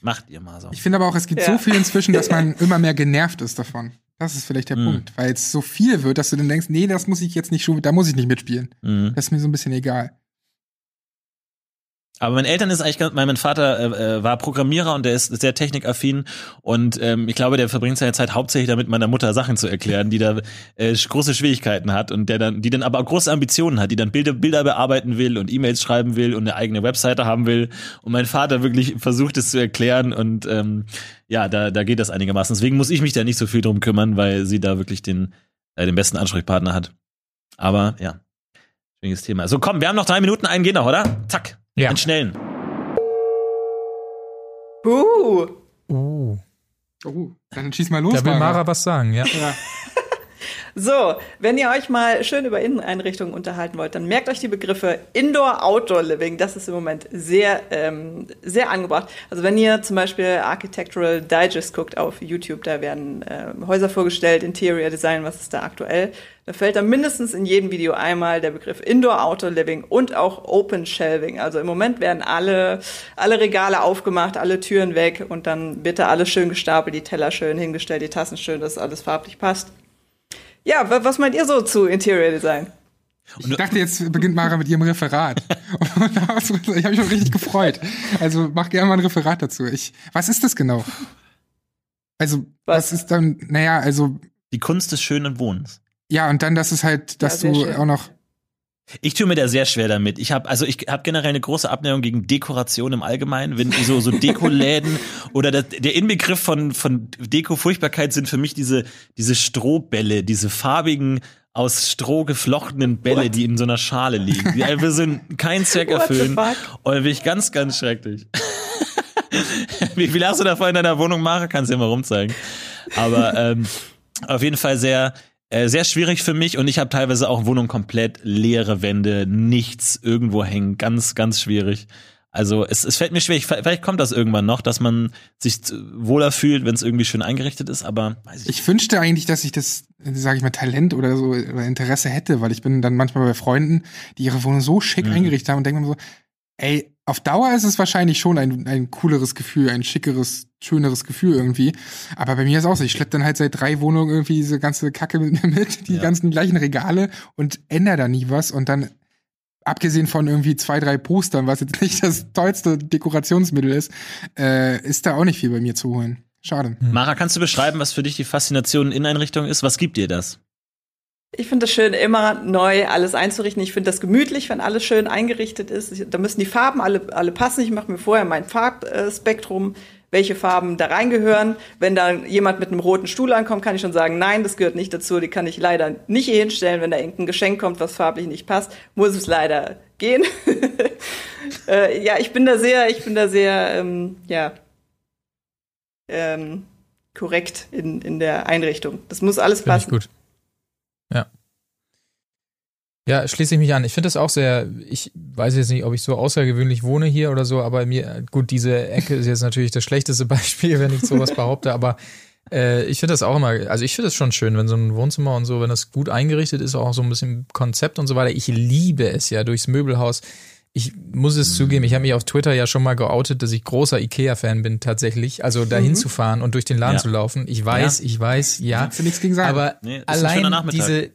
macht ihr mal so. Ich finde aber auch, es gibt Ja. so viel inzwischen, dass man <laughs> immer mehr genervt ist davon. Das ist vielleicht der Mhm. Punkt, weil es so viel wird, dass du dann denkst, nee, das muss ich jetzt nicht schon, da muss ich nicht mitspielen. Mhm. Das ist mir so ein bisschen egal. Aber mein Eltern ist eigentlich mein Vater äh, äh, war Programmierer und der ist sehr technikaffin und ähm, ich glaube, der verbringt seine Zeit hauptsächlich damit, meiner Mutter Sachen zu erklären, die da äh, große Schwierigkeiten hat und der dann, die dann aber auch große Ambitionen hat, die dann Bilder, Bilder bearbeiten will und E-Mails schreiben will und eine eigene Webseite haben will und mein Vater wirklich versucht es zu erklären und ähm, ja, da, da geht das einigermaßen. Deswegen muss ich mich da nicht so viel drum kümmern, weil sie da wirklich den, äh, den besten Ansprechpartner hat. Aber ja, schwieriges Thema. So, komm, wir haben noch drei Minuten, einen geht noch, oder? Zack, Ja. einen schnellen. Buh. Uh, Oh, dann schieß mal los, da will Mara. Mara was sagen, ja. Ja. <laughs> So, wenn ihr euch mal schön über Inneneinrichtungen unterhalten wollt, dann merkt euch die Begriffe Indoor-Outdoor-Living. Das ist im Moment sehr, ähm, sehr angebracht. Also wenn ihr zum Beispiel Architectural Digest guckt auf YouTube, da werden ähm, Häuser vorgestellt, Interior Design, was ist da aktuell. Da fällt dann mindestens in jedem Video einmal der Begriff Indoor-Outdoor-Living und auch Open Shelving. Also im Moment werden alle, alle Regale aufgemacht, alle Türen weg und dann bitte alles schön gestapelt, die Teller schön hingestellt, die Tassen schön, dass alles farblich passt. Ja, wa- was meint ihr so zu Interior Design? Ich dachte, jetzt beginnt Mara mit ihrem Referat. Und da war's- ich habe mich schon richtig gefreut. Also mach gerne mal ein Referat dazu. Ich, was ist das genau? Also, was, Was? ist dann, naja, also, Die Kunst des schönen Wohnens. ja, und dann, dass es halt, dass sehr du schön. auch noch, Ich tue mir da sehr schwer damit. Ich habe also ich habe generell eine große Abneigung gegen Dekoration im Allgemeinen, wenn so so Dekoläden <laughs> oder der, der Inbegriff von von Deko Furchtbarkeit sind für mich diese diese Strohbälle, diese farbigen aus Stroh geflochtenen Bälle, die in so einer Schale liegen, die einfach so keinen Zweck What erfüllen. Und bin ich ganz ganz schrecklich. <laughs> Wie viel hast du davon in deiner Wohnung, Mara? Kannst du ja mal rumzeigen. Aber ähm, auf jeden Fall sehr Äh, sehr schwierig für mich und ich habe teilweise auch Wohnung komplett leere Wände, nichts irgendwo hängen, ganz, ganz schwierig. Also es, es fällt mir schwer, ich, vielleicht kommt das irgendwann noch, dass man sich wohler fühlt, wenn es irgendwie schön eingerichtet ist, aber weiß ich. Ich wünschte eigentlich, dass ich das, sage ich mal, Talent oder so oder Interesse hätte, weil ich bin dann manchmal bei Freunden, die ihre Wohnung so schick mhm. eingerichtet haben und denke mir so, ey, auf Dauer ist es wahrscheinlich schon ein, ein cooleres Gefühl, ein schickeres, schöneres Gefühl irgendwie. Aber bei mir ist es auch so, ich schleppe dann halt seit drei Wohnungen irgendwie diese ganze Kacke mit mir <laughs> mit, die ja. ganzen gleichen Regale und ändere da nie was und dann abgesehen von irgendwie zwei, drei Postern, was jetzt <laughs> nicht das tollste Dekorationsmittel ist, äh, ist da auch nicht viel bei mir zu holen. Schade. Mara, kannst du beschreiben, was für dich die Faszination in Einrichtungen ist? Was gibt dir das? Ich finde es schön, immer neu alles einzurichten. Ich finde das gemütlich, wenn alles schön eingerichtet ist. Da müssen die Farben alle, alle passen. Ich mache mir vorher mein Farbspektrum welche Farben da reingehören. Wenn da jemand mit einem roten Stuhl ankommt, kann ich schon sagen, nein, das gehört nicht dazu, die kann ich leider nicht hier hinstellen. Wenn da irgendein Geschenk kommt, was farblich nicht passt, muss es leider gehen. <laughs> äh, ja, ich bin da sehr, ich bin da sehr, ähm, ja, ähm, korrekt in, in der Einrichtung. Das muss alles passen. Gut. Ja. Ja, schließe ich mich an. Ich finde das auch sehr, ich weiß jetzt nicht, ob ich so außergewöhnlich wohne hier oder so, aber mir, gut, diese Ecke ist jetzt natürlich das schlechteste <laughs> Beispiel, wenn ich sowas behaupte, aber äh, ich finde das auch immer, also ich finde das schon schön, wenn so ein Wohnzimmer und so, wenn das gut eingerichtet ist, auch so ein bisschen Konzept und so weiter. Ich liebe es ja durchs Möbelhaus. Ich muss es mhm. zugeben, ich habe mich auf Twitter ja schon mal geoutet, dass ich großer Ikea-Fan bin tatsächlich. Also dahin mhm. zu fahren und durch den Laden ja. zu laufen. Ich weiß, ja. ich weiß, ja. Kannst du nichts gegen sagen. Aber nee, allein diese,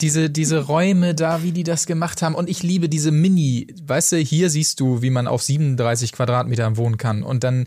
diese, diese Räume da, wie die das gemacht haben. Und ich liebe diese Mini, weißt du, hier siehst du, wie man auf 37 Quadratmetern wohnen kann. Und dann,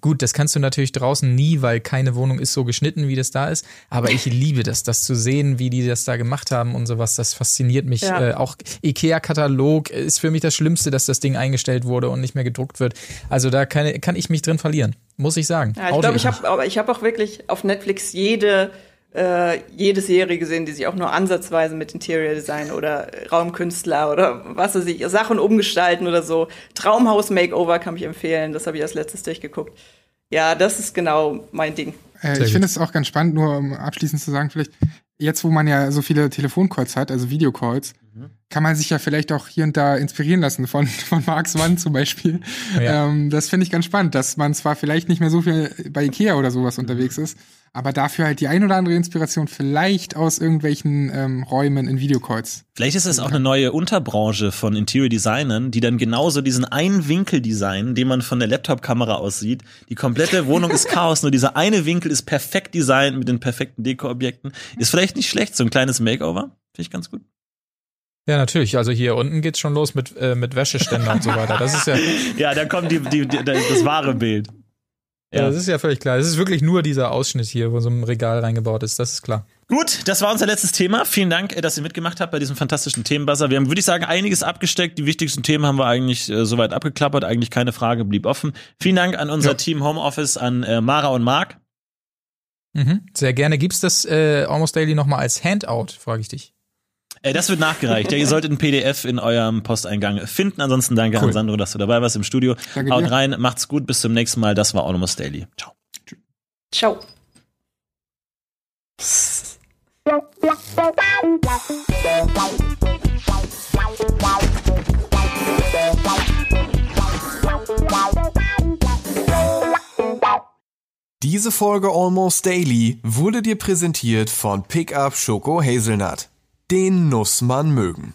gut, das kannst du natürlich draußen nie, weil keine Wohnung ist so geschnitten, wie das da ist. Aber ich liebe das, das zu sehen, wie die das da gemacht haben und sowas. Das fasziniert mich. Ja. Äh, auch IKEA-Katalog ist für mich das Schlimmste, dass das Ding eingestellt wurde und nicht mehr gedruckt wird. Also da kann, kann ich mich drin verlieren, muss ich sagen. Ja, ich glaube, ich habe ich hab auch wirklich auf Netflix jede äh, jede Serie gesehen, die sich auch nur ansatzweise mit Interior Design oder Raumkünstler oder was weiß ich, Sachen umgestalten oder so. Traumhaus Makeover kann ich empfehlen, das habe ich als letztes durchgeguckt. Ja, das ist genau mein Ding. Äh, ich finde es auch ganz spannend, nur um abschließend zu sagen, vielleicht jetzt, wo man ja so viele Telefoncalls hat, also Videocalls, mhm. kann man sich ja vielleicht auch hier und da inspirieren lassen von, <laughs> von Marks Mann zum Beispiel. Ja. Ähm, das finde ich ganz spannend, dass man zwar vielleicht nicht mehr so viel bei Ikea oder sowas unterwegs ist, aber dafür halt die ein oder andere Inspiration vielleicht aus irgendwelchen ähm, Räumen in Videocalls. Vielleicht ist es auch eine neue Unterbranche von Interior Designern, die dann genauso diesen einen Winkel designen, den man von der Laptop-Kamera aus sieht. Die komplette Wohnung ist <laughs> Chaos, nur dieser eine Winkel ist perfekt designt mit den perfekten Dekoobjekten. Ist vielleicht nicht schlecht, so ein kleines Makeover. Finde ich ganz gut. Ja, natürlich. Also hier unten geht's schon los mit, äh, mit Wäscheständer und so weiter. Das ist ja. <laughs> ja, da kommt die, die, die, das wahre Bild. Ja, das ist ja völlig klar. Das ist wirklich nur dieser Ausschnitt hier, wo so ein Regal reingebaut ist. Das ist klar. Gut, das war unser letztes Thema. Vielen Dank, äh, dass ihr mitgemacht habt bei diesem fantastischen Themenbuzzer. Wir haben, würde ich sagen, einiges abgesteckt. Die wichtigsten Themen haben wir eigentlich äh, soweit abgeklappert. Eigentlich keine Frage, blieb offen. Vielen Dank an unser ja. Team Homeoffice, an äh, Mara und Marc. Mhm, sehr gerne. Gibt's das äh, Almost Daily nochmal als Handout, frage ich dich. Äh, das wird nachgereicht. Ja, ihr solltet ein PDF in eurem Posteingang finden. Ansonsten danke cool. an Sandro, dass du dabei warst im Studio. Danke Haut dir. rein, macht's gut, bis zum nächsten Mal. Das war Almost Daily. Ciao. Ciao. Diese Folge Almost Daily wurde dir präsentiert von Pickup Schoko Hazelnut. Den muss man mögen.